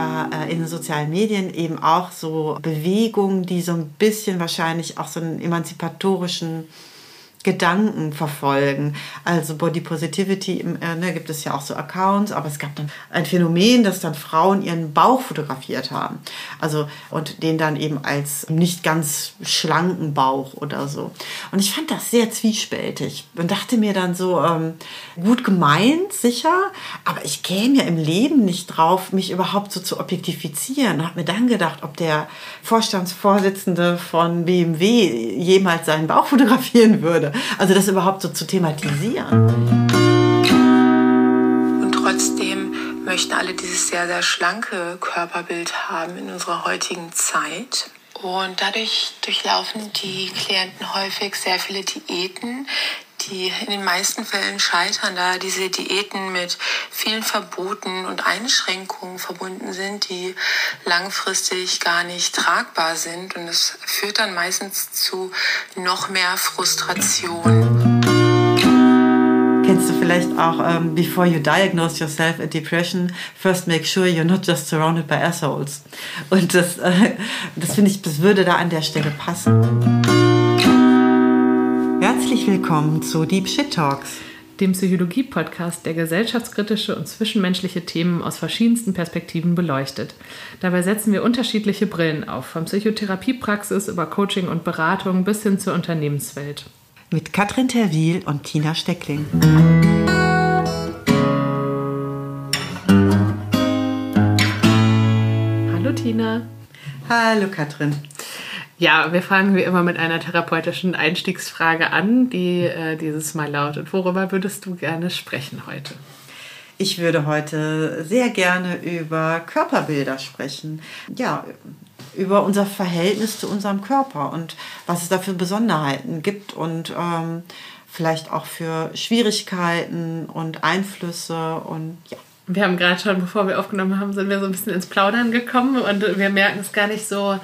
ja äh, in den sozialen Medien eben auch so Bewegungen, die so ein bisschen wahrscheinlich auch so einen emanzipatorischen Gedanken verfolgen. Also Body Positivity, äh, ne, gibt es ja auch so Accounts, aber es gab dann ein Phänomen, dass dann Frauen ihren Bauch fotografiert haben. Also und den dann eben als nicht ganz schlanken Bauch oder so. Und ich fand das sehr zwiespältig und dachte mir dann so, ähm, gut gemeint, sicher, aber ich käme ja im Leben nicht drauf, mich überhaupt so zu objektifizieren. Und habe mir dann gedacht, ob der Vorstandsvorsitzende von BMW jemals seinen Bauch fotografieren würde. Also das überhaupt so zu thematisieren. Und trotzdem möchten alle dieses sehr, sehr schlanke Körperbild haben in unserer heutigen Zeit. Und dadurch durchlaufen die Klienten häufig sehr viele Diäten, die in den meisten Fällen scheitern, da diese Diäten mit vielen Verboten und Einschränkungen verbunden sind, die langfristig gar nicht tragbar sind. Und es führt dann meistens zu noch mehr Frustration. Kennst du vielleicht auch, um, ähm, before you diagnose yourself a depression, first make sure you're not just surrounded by assholes. Und das, äh, das finde ich, das würde da an der Stelle passen. Herzlich willkommen zu Deep Shit Talks, dem Psychologie-Podcast, der gesellschaftskritische und zwischenmenschliche Themen aus verschiedensten Perspektiven beleuchtet. Dabei setzen wir unterschiedliche Brillen auf, von Psychotherapiepraxis über Coaching und Beratung bis hin zur Unternehmenswelt. Mit Katrin Terwil und Tina Steckling. Hallo Tina. Hallo Katrin. Ja, wir fangen wie immer mit einer therapeutischen Einstiegsfrage an, die äh, dieses Mal lautet. Worüber würdest du gerne sprechen heute? Ich würde heute sehr gerne über Körperbilder sprechen. Ja, über unser Verhältnis zu unserem Körper und was es da für Besonderheiten gibt und ähm, vielleicht auch für Schwierigkeiten und Einflüsse und ja. Wir haben gerade schon, bevor wir aufgenommen haben, sind wir so ein bisschen ins Plaudern gekommen und wir merken es gar nicht so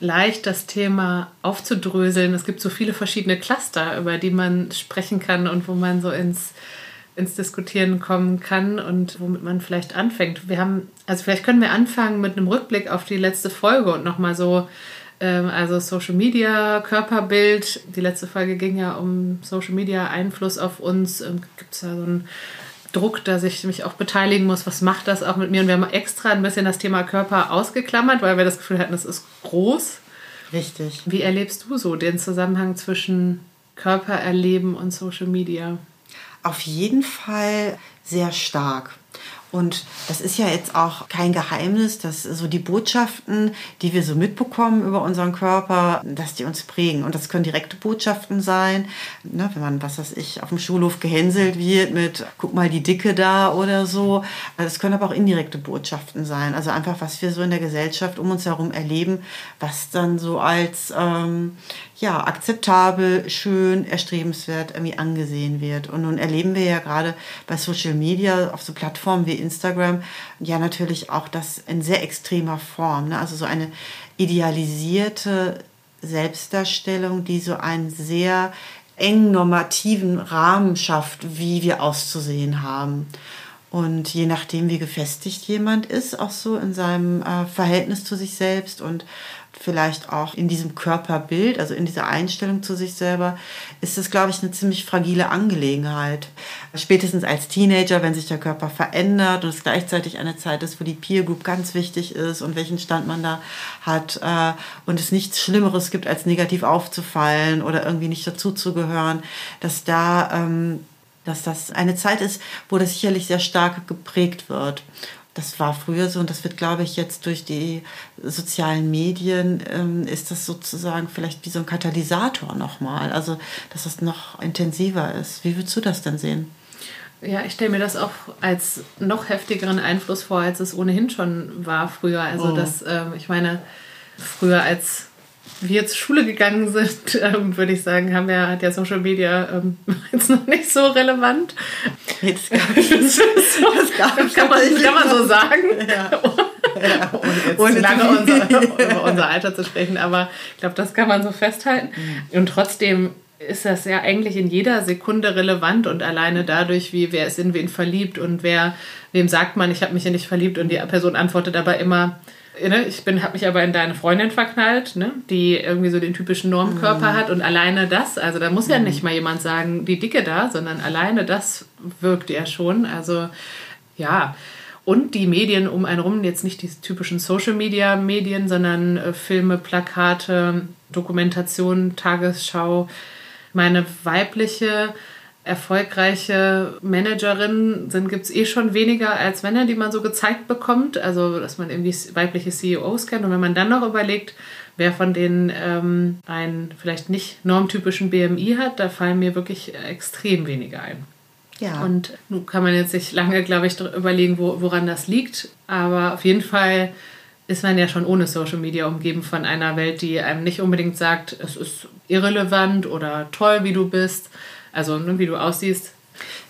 leicht, das Thema aufzudröseln. Es gibt so viele verschiedene Cluster, über die man sprechen kann und wo man so ins, ins Diskutieren kommen kann und womit man vielleicht anfängt. Wir haben, also vielleicht können wir anfangen mit einem Rückblick auf die letzte Folge und nochmal so, ähm, also Social Media, Körperbild. Die letzte Folge ging ja um Social Media, Einfluss auf uns. Ähm, gibt es da so ein Druck, dass ich mich auch beteiligen muss. Was macht das auch mit mir? Und wir haben extra ein bisschen das Thema Körper ausgeklammert, weil wir das Gefühl hatten, es ist groß. Richtig. Wie erlebst du so den Zusammenhang zwischen Körpererleben und Social Media? Auf jeden Fall sehr stark. Und das ist ja jetzt auch kein Geheimnis, dass so die Botschaften, die wir so mitbekommen über unseren Körper, dass die uns prägen. Und das können direkte Botschaften sein, ne, wenn man, was weiß ich, auf dem Schulhof gehänselt wird mit, guck mal die Dicke da oder so. Es können aber auch indirekte Botschaften sein. Also einfach, was wir so in der Gesellschaft um uns herum erleben, was dann so als ähm, ja, akzeptabel, schön, erstrebenswert irgendwie angesehen wird. Und nun erleben wir ja gerade bei Social Media auf so Plattformen wie Instagram ja natürlich auch das in sehr extremer Form. Ne? Also so eine idealisierte Selbstdarstellung, die so einen sehr eng normativen Rahmen schafft, wie wir auszusehen haben. Und je nachdem, wie gefestigt jemand ist, auch so in seinem äh, Verhältnis zu sich selbst und vielleicht auch in diesem Körperbild, also in dieser Einstellung zu sich selber, ist es, glaube ich, eine ziemlich fragile Angelegenheit. Spätestens als Teenager, wenn sich der Körper verändert und es gleichzeitig eine Zeit ist, wo die Peer Group ganz wichtig ist und welchen Stand man da hat äh, und es nichts Schlimmeres gibt, als negativ aufzufallen oder irgendwie nicht dazuzugehören, dass da ähm, dass das eine Zeit ist, wo das sicherlich sehr stark geprägt wird das war früher so und das wird, glaube ich, jetzt durch die sozialen Medien, ähm, ist das sozusagen vielleicht wie so ein Katalysator nochmal. Also, dass das noch intensiver ist. Wie würdest du das denn sehen? Ja, ich stelle mir das auch als noch heftigeren Einfluss vor, als es ohnehin schon war früher. Also, oh. das, ähm, ich meine, früher als wir zur Schule gegangen sind, ähm, würde ich sagen, haben wir, hat ja Social Media ähm, jetzt noch nicht so relevant. Das, gab das, das, gab das kann, man, kann man so sagen. Ja. Ja. Ohne jetzt Ohne lange unser, über unser Alter zu sprechen, aber ich glaube, das kann man so festhalten. Mhm. Und trotzdem ist das ja eigentlich in jeder Sekunde relevant und alleine dadurch, wie wer ist in wen verliebt und wer, wem sagt man, ich habe mich ja nicht verliebt und die Person antwortet aber immer, ne, ich bin, habe mich aber in deine Freundin verknallt, ne, die irgendwie so den typischen Normkörper mhm. hat und alleine das, also da muss ja mhm. nicht mal jemand sagen, die Dicke da, sondern alleine das wirkt ja schon, also ja, und die Medien um einen rum, jetzt nicht die typischen Social-Media-Medien, sondern äh, Filme, Plakate, Dokumentation, Tagesschau. Meine weibliche, erfolgreiche Managerin sind, gibt es eh schon weniger als Männer, die man so gezeigt bekommt. Also, dass man irgendwie weibliche CEOs kennt. Und wenn man dann noch überlegt, wer von denen ähm, einen vielleicht nicht normtypischen BMI hat, da fallen mir wirklich extrem wenige ein. Ja. Und nun kann man jetzt sich lange, glaube ich, überlegen, wo, woran das liegt. Aber auf jeden Fall ist man ja schon ohne Social Media umgeben von einer Welt, die einem nicht unbedingt sagt, es ist irrelevant oder toll, wie du bist, also ne, wie du aussiehst.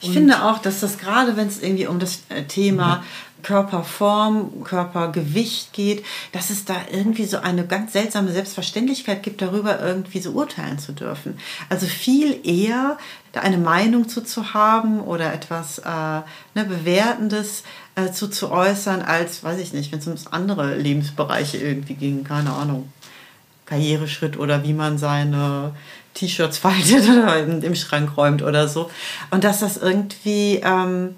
Ich finde auch, dass das gerade, wenn es irgendwie um das äh, Thema mhm. Körperform, Körpergewicht geht, dass es da irgendwie so eine ganz seltsame Selbstverständlichkeit gibt, darüber irgendwie so urteilen zu dürfen. Also viel eher da eine Meinung zu, zu haben oder etwas äh, ne, Bewertendes äh, zu, zu äußern, als, weiß ich nicht, wenn es um andere Lebensbereiche irgendwie ging, keine Ahnung, Karriereschritt oder wie man seine T-Shirts faltet oder im Schrank räumt oder so. Und dass das irgendwie... Ähm,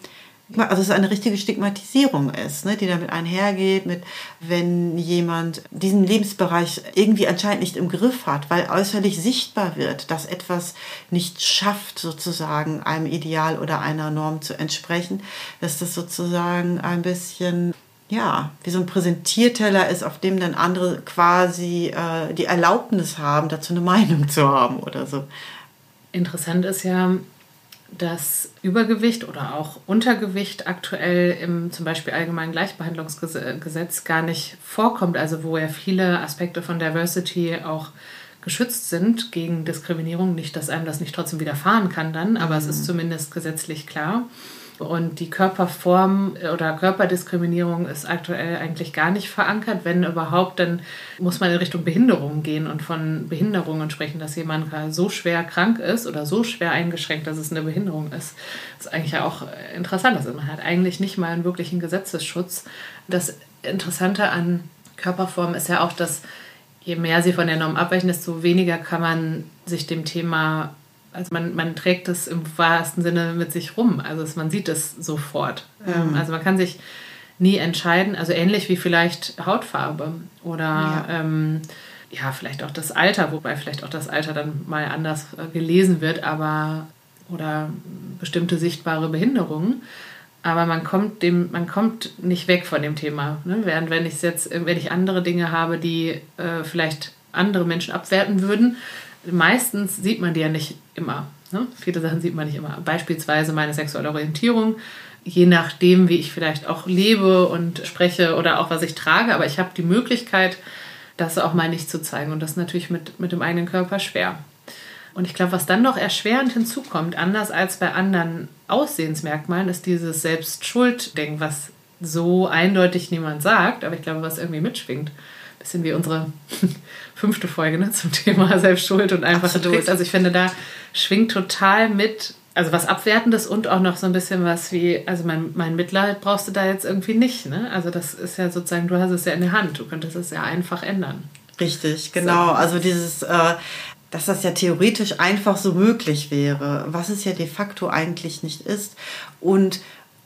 also es eine richtige Stigmatisierung ist, ne, die damit einhergeht, mit wenn jemand diesen Lebensbereich irgendwie anscheinend nicht im Griff hat, weil äußerlich sichtbar wird, dass etwas nicht schafft, sozusagen einem Ideal oder einer Norm zu entsprechen, dass das sozusagen ein bisschen ja, wie so ein Präsentierteller ist, auf dem dann andere quasi äh, die Erlaubnis haben, dazu eine Meinung zu haben oder so. Interessant ist ja, dass Übergewicht oder auch Untergewicht aktuell im zum Beispiel allgemeinen Gleichbehandlungsgesetz gar nicht vorkommt, also wo ja viele Aspekte von Diversity auch geschützt sind gegen Diskriminierung. Nicht, dass einem das nicht trotzdem widerfahren kann dann, aber mhm. es ist mhm. zumindest gesetzlich klar. Und die Körperform oder Körperdiskriminierung ist aktuell eigentlich gar nicht verankert. Wenn überhaupt, dann muss man in Richtung Behinderung gehen und von Behinderungen sprechen, dass jemand so schwer krank ist oder so schwer eingeschränkt, dass es eine Behinderung ist. Das ist eigentlich ja auch interessant. Also man hat eigentlich nicht mal einen wirklichen Gesetzesschutz. Das Interessante an Körperform ist ja auch, dass je mehr sie von der Norm abweichen, desto weniger kann man sich dem Thema also man, man trägt es im wahrsten Sinne mit sich rum. Also man sieht es sofort. Ähm, mhm. also man kann sich nie entscheiden, also ähnlich wie vielleicht Hautfarbe oder ja. Ähm, ja, vielleicht auch das Alter, wobei vielleicht auch das Alter dann mal anders äh, gelesen wird, aber oder bestimmte sichtbare Behinderungen. Aber man kommt dem, man kommt nicht weg von dem Thema. Ne? Während wenn ich jetzt, wenn ich andere Dinge habe, die äh, vielleicht andere Menschen abwerten würden, meistens sieht man die ja nicht immer. Ne? Viele Sachen sieht man nicht immer. Beispielsweise meine sexuelle Orientierung. Je nachdem, wie ich vielleicht auch lebe und spreche oder auch was ich trage. Aber ich habe die Möglichkeit, das auch mal nicht zu zeigen. Und das ist natürlich mit, mit dem eigenen Körper schwer. Und ich glaube, was dann noch erschwerend hinzukommt, anders als bei anderen Aussehensmerkmalen, ist dieses Selbstschuld-Ding, was so eindeutig niemand sagt, aber ich glaube, was irgendwie mitschwingt bisschen wie unsere fünfte Folge ne, zum Thema Selbstschuld und einfache Absolut. Tricks. Also ich finde, da schwingt total mit, also was Abwertendes und auch noch so ein bisschen was wie, also mein, mein Mitleid brauchst du da jetzt irgendwie nicht. Ne? Also das ist ja sozusagen, du hast es ja in der Hand, du könntest es ja einfach ändern. Richtig, genau. So. Also dieses, äh, dass das ja theoretisch einfach so möglich wäre, was es ja de facto eigentlich nicht ist. Und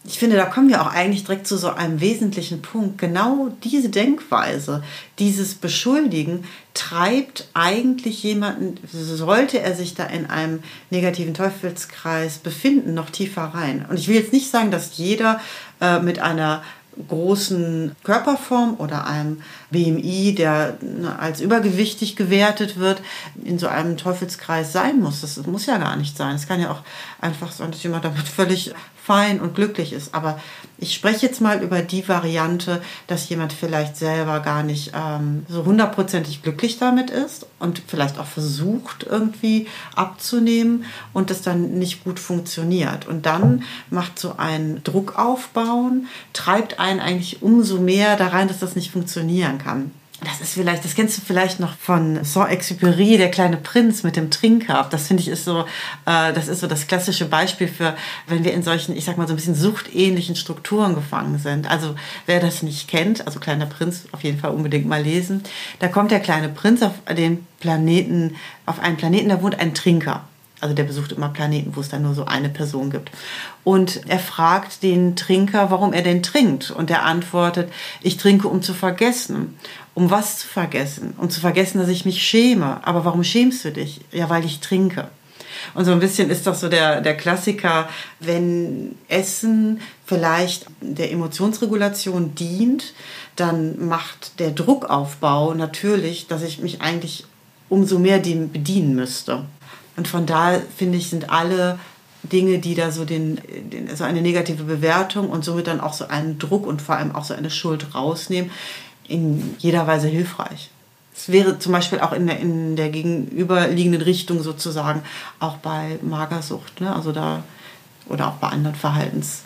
ich finde, da kommen wir auch eigentlich direkt zu so einem wesentlichen Punkt. Genau diese Denkweise, dieses Beschuldigen treibt eigentlich jemanden, sollte er sich da in einem negativen Teufelskreis befinden, noch tiefer rein. Und ich will jetzt nicht sagen, dass jeder äh, mit einer großen Körperform oder einem BMI, der ne, als übergewichtig gewertet wird, in so einem Teufelskreis sein muss. Das muss ja gar nicht sein. Es kann ja auch einfach sein, dass jemand damit völlig fein und glücklich ist. Aber ich spreche jetzt mal über die Variante, dass jemand vielleicht selber gar nicht ähm, so hundertprozentig glücklich damit ist und vielleicht auch versucht irgendwie abzunehmen und das dann nicht gut funktioniert. Und dann macht so ein Druck aufbauen, treibt einen eigentlich umso mehr da rein, dass das nicht funktionieren kann. Das ist vielleicht, das kennst du vielleicht noch von Saint-Exupéry, der kleine Prinz mit dem Trinker. Das finde ich ist so, äh, das ist so das klassische Beispiel für, wenn wir in solchen, ich sag mal so ein bisschen suchtähnlichen Strukturen gefangen sind. Also wer das nicht kennt, also kleiner Prinz, auf jeden Fall unbedingt mal lesen. Da kommt der kleine Prinz auf den Planeten, auf einen Planeten, da wohnt ein Trinker. Also der besucht immer Planeten, wo es dann nur so eine Person gibt. Und er fragt den Trinker, warum er denn trinkt. Und er antwortet, ich trinke, um zu vergessen. Um was zu vergessen? Um zu vergessen, dass ich mich schäme. Aber warum schämst du dich? Ja, weil ich trinke. Und so ein bisschen ist das so der, der Klassiker, wenn Essen vielleicht der Emotionsregulation dient, dann macht der Druckaufbau natürlich, dass ich mich eigentlich umso mehr dem bedienen müsste. Und von da finde ich, sind alle Dinge, die da so, den, den, so eine negative Bewertung und somit dann auch so einen Druck und vor allem auch so eine Schuld rausnehmen, in jeder Weise hilfreich. Es wäre zum Beispiel auch in der, in der gegenüberliegenden Richtung sozusagen auch bei Magersucht, ne? also da oder auch bei anderen Verhaltens-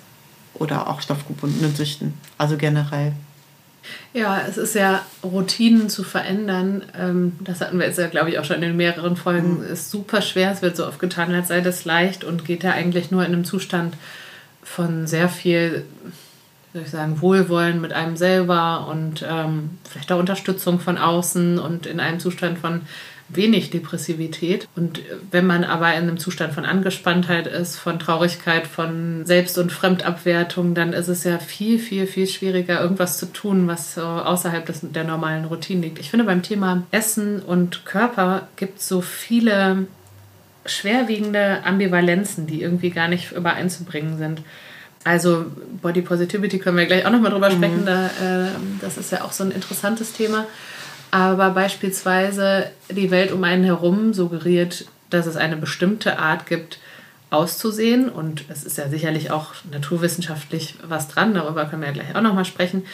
oder auch stoffgebundenen Süchten, also generell. Ja, es ist ja Routinen zu verändern. Ähm, das hatten wir jetzt ja, glaube ich, auch schon in mehreren Folgen. Mhm. Ist super schwer. Es wird so oft getan, als sei das leicht und geht ja eigentlich nur in einem Zustand von sehr viel, soll ich sagen, Wohlwollen mit einem selber und ähm, vielleicht auch Unterstützung von außen und in einem Zustand von wenig Depressivität. Und wenn man aber in einem Zustand von Angespanntheit ist, von Traurigkeit, von Selbst- und Fremdabwertung, dann ist es ja viel, viel, viel schwieriger, irgendwas zu tun, was außerhalb des, der normalen Routine liegt. Ich finde, beim Thema Essen und Körper gibt es so viele schwerwiegende Ambivalenzen, die irgendwie gar nicht übereinzubringen sind. Also Body Positivity können wir gleich auch nochmal drüber mhm. sprechen. Da, äh, das ist ja auch so ein interessantes Thema aber beispielsweise die Welt um einen herum suggeriert, dass es eine bestimmte Art gibt, auszusehen. Und es ist ja sicherlich auch naturwissenschaftlich was dran, darüber können wir ja gleich auch nochmal sprechen.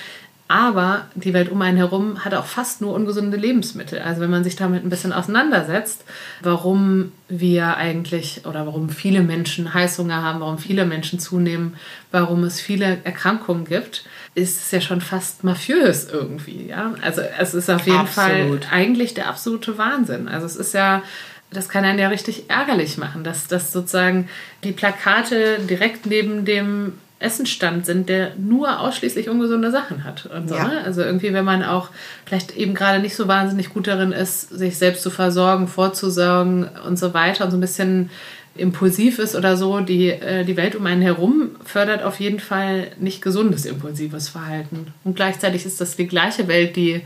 Aber die Welt um einen herum hat auch fast nur ungesunde Lebensmittel. Also wenn man sich damit ein bisschen auseinandersetzt, warum wir eigentlich oder warum viele Menschen Heißhunger haben, warum viele Menschen zunehmen, warum es viele Erkrankungen gibt, ist es ja schon fast mafiös irgendwie. Ja? Also es ist auf jeden Absolut. Fall eigentlich der absolute Wahnsinn. Also es ist ja das kann einen ja richtig ärgerlich machen, dass, dass sozusagen die Plakate direkt neben dem Essenstand sind, der nur ausschließlich ungesunde Sachen hat. Und so, ja. ne? Also irgendwie, wenn man auch vielleicht eben gerade nicht so wahnsinnig gut darin ist, sich selbst zu versorgen, vorzusorgen und so weiter und so ein bisschen impulsiv ist oder so, die, äh, die Welt um einen herum fördert auf jeden Fall nicht gesundes, impulsives Verhalten. Und gleichzeitig ist das die gleiche Welt, die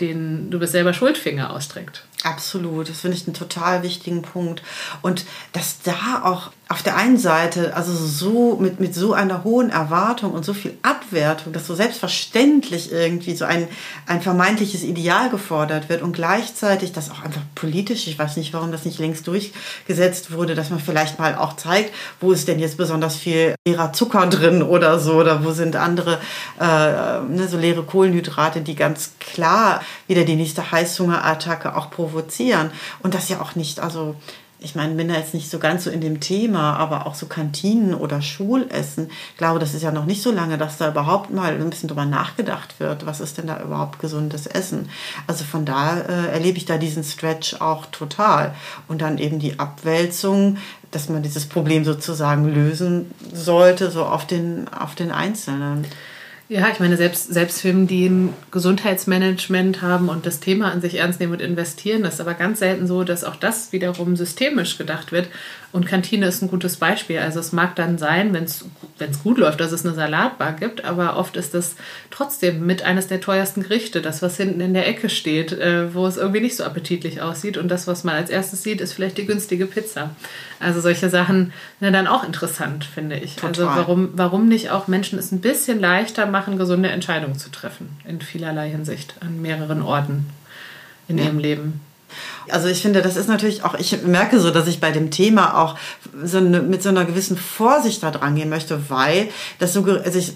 den du bist selber Schuldfinger ausstreckt. Absolut, das finde ich einen total wichtigen Punkt. Und dass da auch auf der einen Seite, also so mit, mit so einer hohen Erwartung und so viel Abwertung, dass so selbstverständlich irgendwie so ein, ein vermeintliches Ideal gefordert wird und gleichzeitig das auch einfach politisch, ich weiß nicht, warum das nicht längst durchgesetzt wurde, dass man vielleicht mal auch zeigt, wo ist denn jetzt besonders viel leerer Zucker drin oder so, oder wo sind andere äh, ne, so leere Kohlenhydrate, die ganz klar wieder die nächste Heißhungerattacke auch provozieren. Und das ja auch nicht, also ich meine, bin da jetzt nicht so ganz so in dem Thema, aber auch so Kantinen oder Schulessen, ich glaube, das ist ja noch nicht so lange, dass da überhaupt mal ein bisschen drüber nachgedacht wird, was ist denn da überhaupt gesundes Essen. Also von da äh, erlebe ich da diesen Stretch auch total. Und dann eben die Abwälzung, dass man dieses Problem sozusagen lösen sollte, so auf den, auf den Einzelnen. Ja, ich meine, selbst, selbst Firmen, die ein Gesundheitsmanagement haben und das Thema an sich ernst nehmen und investieren, das ist aber ganz selten so, dass auch das wiederum systemisch gedacht wird und Kantine ist ein gutes Beispiel. Also es mag dann sein, wenn es gut läuft, dass es eine Salatbar gibt, aber oft ist das trotzdem mit eines der teuersten Gerichte, das, was hinten in der Ecke steht, äh, wo es irgendwie nicht so appetitlich aussieht. Und das, was man als erstes sieht, ist vielleicht die günstige Pizza. Also solche Sachen sind dann auch interessant, finde ich. Also Total. Also warum, warum nicht auch Menschen es ein bisschen leichter machen, gesunde Entscheidungen zu treffen, in vielerlei Hinsicht, an mehreren Orten in ja. ihrem Leben. Also ich finde, das ist natürlich auch, ich merke so, dass ich bei dem Thema auch so eine, mit so einer gewissen Vorsicht da dran gehen möchte, weil das so, also ich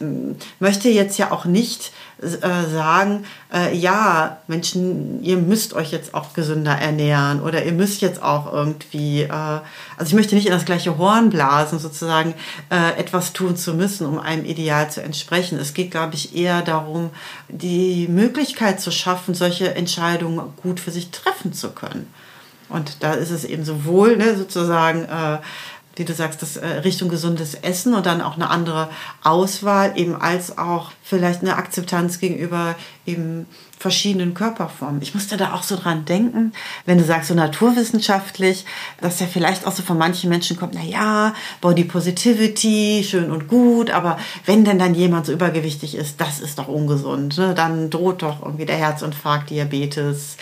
möchte jetzt ja auch nicht äh, sagen, äh, ja, Menschen, ihr müsst euch jetzt auch gesünder ernähren oder ihr müsst jetzt auch irgendwie, äh, also ich möchte nicht in das gleiche Horn blasen, sozusagen äh, etwas tun zu müssen, um einem Ideal zu entsprechen. Es geht, glaube ich, eher darum, die Möglichkeit zu schaffen, solche Entscheidungen gut für sich treffen zu können. Und da ist es eben sowohl ne, sozusagen äh, wie du sagst, das äh, Richtung gesundes Essen und dann auch eine andere Auswahl, eben als auch vielleicht eine Akzeptanz gegenüber eben verschiedenen Körperformen. Ich musste da auch so dran denken, wenn du sagst so naturwissenschaftlich, dass ja vielleicht auch so von manchen Menschen kommt, na ja, Body Positivity, schön und gut, aber wenn denn dann jemand so übergewichtig ist, das ist doch ungesund, ne? dann droht doch irgendwie der Herzinfarkt, Diabetes.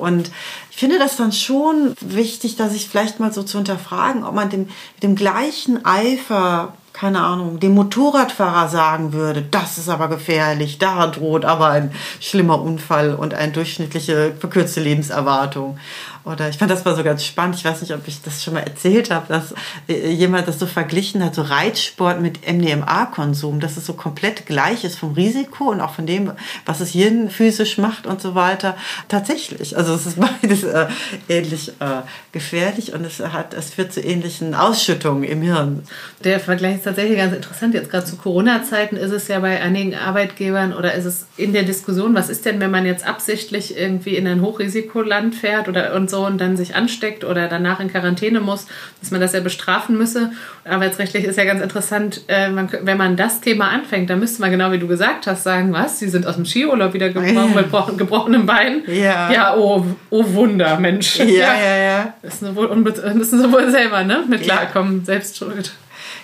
Und ich finde das dann schon wichtig, dass ich vielleicht mal so zu hinterfragen, ob man dem, dem gleichen Eifer keine Ahnung, dem Motorradfahrer sagen würde, das ist aber gefährlich, da droht aber ein schlimmer Unfall und eine durchschnittliche verkürzte Lebenserwartung. Oder ich fand das mal so ganz spannend. Ich weiß nicht, ob ich das schon mal erzählt habe, dass äh, jemand das so verglichen hat, so Reitsport mit MDMA-Konsum, dass es so komplett gleich ist vom Risiko und auch von dem, was es Hirn physisch macht und so weiter. Tatsächlich. Also es ist beides äh, ähnlich äh, gefährlich und es hat, es führt zu ähnlichen Ausschüttungen im Hirn. Der Vergleich ist tatsächlich ganz interessant. Jetzt gerade zu Corona-Zeiten ist es ja bei einigen Arbeitgebern oder ist es in der Diskussion, was ist denn, wenn man jetzt absichtlich irgendwie in ein Hochrisikoland fährt oder und so so und dann sich ansteckt oder danach in Quarantäne muss, dass man das ja bestrafen müsse. Arbeitsrechtlich ist ja ganz interessant, äh, man, wenn man das Thema anfängt, dann müsste man genau wie du gesagt hast sagen, was, sie sind aus dem Skiurlaub wieder gebrochen, mit gebrochen, gebrochenem Bein. Ja. Ja, oh, oh Wunder, Mensch. Ja, ja, ja. ja. Müssen sie wohl, müssen sie wohl selber ne? mit klarkommen, ja. selbst schuld.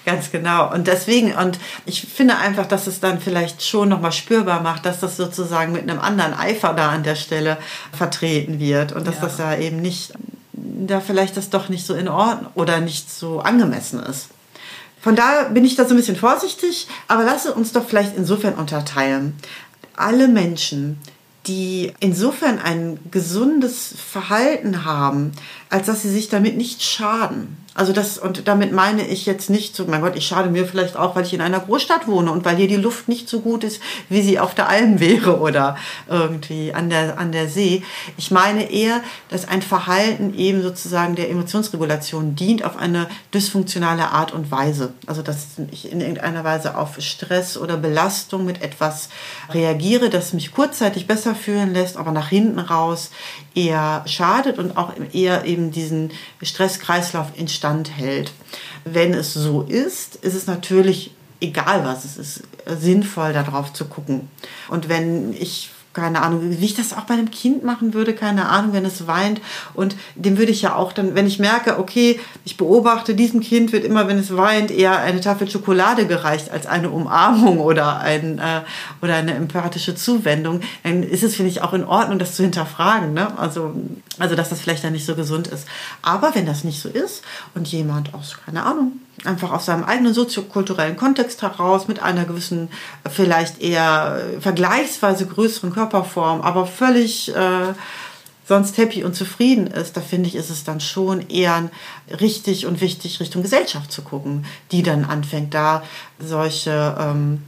Ganz genau. Und deswegen, und ich finde einfach, dass es dann vielleicht schon nochmal spürbar macht, dass das sozusagen mit einem anderen Eifer da an der Stelle vertreten wird und dass ja. das ja eben nicht, da vielleicht das doch nicht so in Ordnung oder nicht so angemessen ist. Von daher bin ich da so ein bisschen vorsichtig, aber lasse uns doch vielleicht insofern unterteilen. Alle Menschen, die insofern ein gesundes Verhalten haben, als dass sie sich damit nicht schaden. Also das, und damit meine ich jetzt nicht so, mein Gott, ich schade mir vielleicht auch, weil ich in einer Großstadt wohne und weil hier die Luft nicht so gut ist, wie sie auf der Alm wäre oder irgendwie an der, an der See. Ich meine eher, dass ein Verhalten eben sozusagen der Emotionsregulation dient auf eine dysfunktionale Art und Weise. Also, dass ich in irgendeiner Weise auf Stress oder Belastung mit etwas reagiere, das mich kurzzeitig besser fühlen lässt, aber nach hinten raus eher schadet und auch eher eben diesen Stresskreislauf instand hält. Wenn es so ist, ist es natürlich egal was, es ist sinnvoll darauf zu gucken. Und wenn ich keine Ahnung, wie ich das auch bei einem Kind machen würde, keine Ahnung, wenn es weint. Und dem würde ich ja auch dann, wenn ich merke, okay, ich beobachte, diesem Kind wird immer, wenn es weint, eher eine Tafel Schokolade gereicht als eine Umarmung oder, ein, äh, oder eine empathische Zuwendung, dann ist es, finde ich, auch in Ordnung, das zu hinterfragen. Ne? Also, also, dass das vielleicht dann nicht so gesund ist. Aber wenn das nicht so ist und jemand aus, keine Ahnung, einfach aus seinem eigenen soziokulturellen Kontext heraus mit einer gewissen, vielleicht eher vergleichsweise größeren Körperform, aber völlig äh, sonst happy und zufrieden ist, da finde ich, ist es dann schon eher richtig und wichtig, Richtung Gesellschaft zu gucken, die dann anfängt, da solche ähm,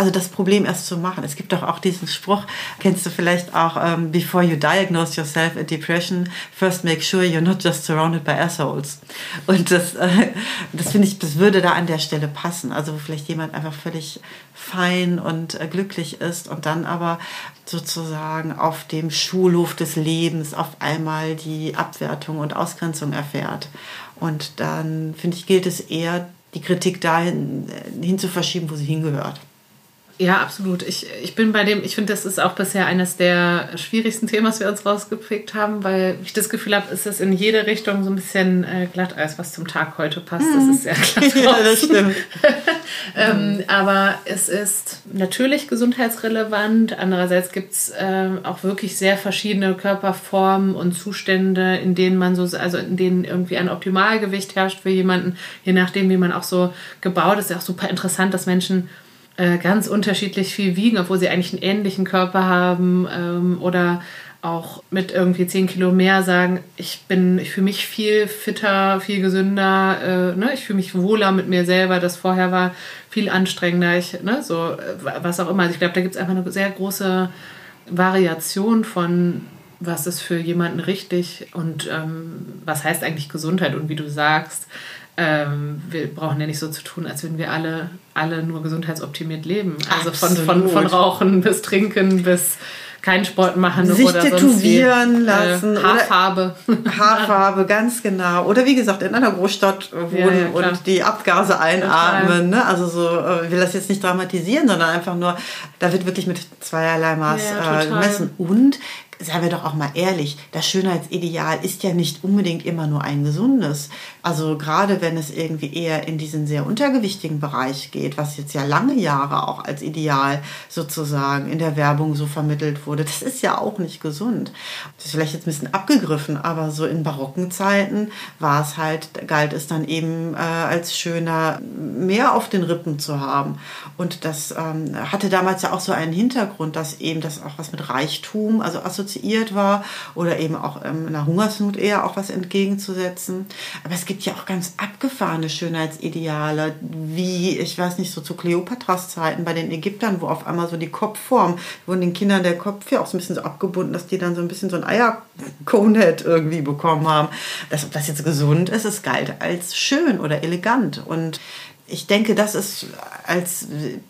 also das Problem erst zu machen. Es gibt doch auch diesen Spruch, kennst du vielleicht auch, um, ähm, before you diagnose yourself a depression, first make sure you're not just surrounded by assholes. Und das, äh, das finde ich, das würde da an der Stelle passen. Also wo vielleicht jemand einfach völlig fein und äh, glücklich ist und dann aber sozusagen auf dem Schulhof des Lebens auf einmal die Abwertung und Ausgrenzung erfährt. Und dann, finde ich, gilt es eher, die Kritik dahin äh, hin zu verschieben, wo sie hingehört. Ja, absolut. Ich, ich bin bei dem, ich finde, das ist auch bisher eines der schwierigsten Themen, was wir uns rausgepickt haben, weil ich das Gefühl habe, ist es in jede Richtung so ein bisschen äh, Glatteis, was zum Tag heute passt. Das mhm. ist sehr glatt ja, das stimmt. ähm, aber es ist natürlich gesundheitsrelevant. Andererseits gibt es äh, auch wirklich sehr verschiedene Körperformen und Zustände, in denen man so, also in denen irgendwie ein Optimalgewicht herrscht für jemanden, je nachdem, wie man auch so gebaut ist. Ist ja auch super interessant, dass Menschen äh, ganz unterschiedlich viel wiegen, obwohl sie eigentlich einen ähnlichen Körper haben ähm, oder auch mit irgendwie 10 Kilo mehr sagen, ich bin, ich fühle mich viel fitter, viel gesünder, äh, ne? ich fühle mich wohler mit mir selber, das vorher war viel anstrengender, ich, ne? so, was auch immer. Also ich glaube, da gibt es einfach eine sehr große Variation von was ist für jemanden richtig und ähm, was heißt eigentlich Gesundheit und wie du sagst, ähm, wir brauchen ja nicht so zu tun, als würden wir alle, alle nur gesundheitsoptimiert leben. Also von, von, von Rauchen bis Trinken bis keinen Sport machen Sich oder tätowieren sonst wie. lassen. Äh, Haarfarbe. Haarfarbe, ganz genau. Oder wie gesagt, in einer Großstadt wohnen ja, ja, und die Abgase einatmen. Ne? Also so, äh, ich will das jetzt nicht dramatisieren, sondern einfach nur, da wird wirklich mit zweierlei Maß ja, äh, gemessen. Und seien wir doch auch mal ehrlich, das Schönheitsideal ist ja nicht unbedingt immer nur ein gesundes. Also gerade wenn es irgendwie eher in diesen sehr untergewichtigen Bereich geht, was jetzt ja lange Jahre auch als Ideal sozusagen in der Werbung so vermittelt wurde, das ist ja auch nicht gesund. Das ist vielleicht jetzt ein bisschen abgegriffen, aber so in barocken Zeiten war es halt, galt es dann eben äh, als schöner, mehr auf den Rippen zu haben. Und das ähm, hatte damals ja auch so einen Hintergrund, dass eben das auch was mit Reichtum, also assoziiert war oder eben auch ähm, einer Hungersnot eher auch was entgegenzusetzen. Aber es gibt ja auch ganz abgefahrene Schönheitsideale, wie, ich weiß nicht, so zu Kleopatras Zeiten bei den Ägyptern, wo auf einmal so die Kopfform, wo den Kindern der Kopf ja auch so ein bisschen so abgebunden, dass die dann so ein bisschen so ein Eier-Conehead irgendwie bekommen haben. Das, ob das jetzt gesund ist, es galt als schön oder elegant. Und ich denke, das ist als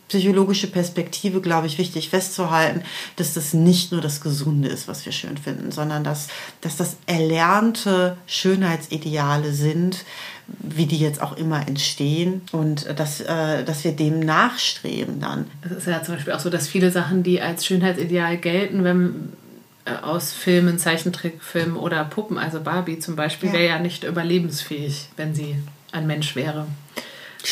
psychologische Perspektive, glaube ich, wichtig festzuhalten, dass das nicht nur das Gesunde ist, was wir schön finden, sondern dass, dass das erlernte Schönheitsideale sind, wie die jetzt auch immer entstehen und dass, äh, dass wir dem nachstreben dann. Es ist ja zum Beispiel auch so, dass viele Sachen, die als Schönheitsideal gelten, wenn äh, aus Filmen, Zeichentrickfilmen oder Puppen, also Barbie zum Beispiel, ja. wäre ja nicht überlebensfähig, wenn sie ein Mensch wäre.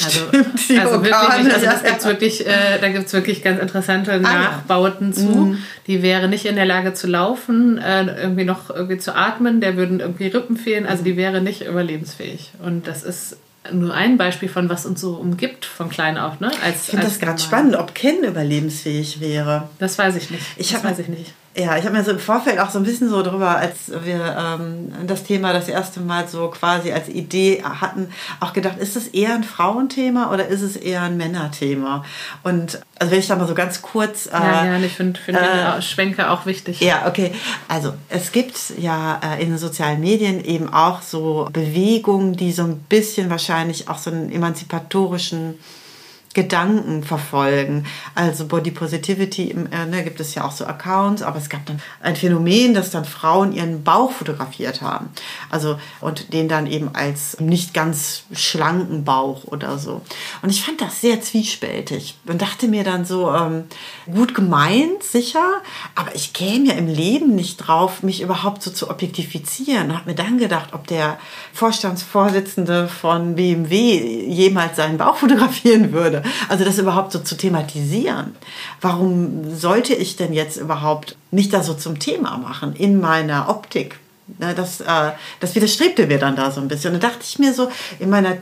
Also, Stimmt, also wirklich, also das gibt's wirklich, äh, da gibt es wirklich ganz interessante ah, Nachbauten zu. Mhm. Die wäre nicht in der Lage zu laufen, äh, irgendwie noch irgendwie zu atmen, der würden irgendwie Rippen fehlen, also die wäre nicht überlebensfähig. Und das ist nur ein Beispiel von, was uns so umgibt, von klein auf. Ne? Als, ich finde das ganz spannend, ob Ken überlebensfähig wäre. Das weiß ich nicht. Ich das weiß ich nicht. Ja, ich habe mir so im Vorfeld auch so ein bisschen so drüber, als wir ähm, das Thema das erste Mal so quasi als Idee hatten, auch gedacht, ist es eher ein Frauenthema oder ist es eher ein Männerthema? Und also wenn ich da mal so ganz kurz... Äh, ja, ja, ich finde find äh, Schwenke auch wichtig. Ja, okay. Also es gibt ja äh, in den sozialen Medien eben auch so Bewegungen, die so ein bisschen wahrscheinlich auch so einen emanzipatorischen Gedanken verfolgen. Also Body Positivity, äh, ne, gibt es ja auch so Accounts, aber es gab dann ein Phänomen, dass dann Frauen ihren Bauch fotografiert haben. Also und den dann eben als nicht ganz schlanken Bauch oder so. Und ich fand das sehr zwiespältig und dachte mir dann so, ähm, gut gemeint, sicher, aber ich käme ja im Leben nicht drauf, mich überhaupt so zu objektifizieren. Habe mir dann gedacht, ob der Vorstandsvorsitzende von BMW jemals seinen Bauch fotografieren würde. Also das überhaupt so zu thematisieren. Warum sollte ich denn jetzt überhaupt nicht da so zum Thema machen in meiner Optik? Das, äh, das widerstrebte mir dann da so ein bisschen. Da dachte ich mir so, in meiner,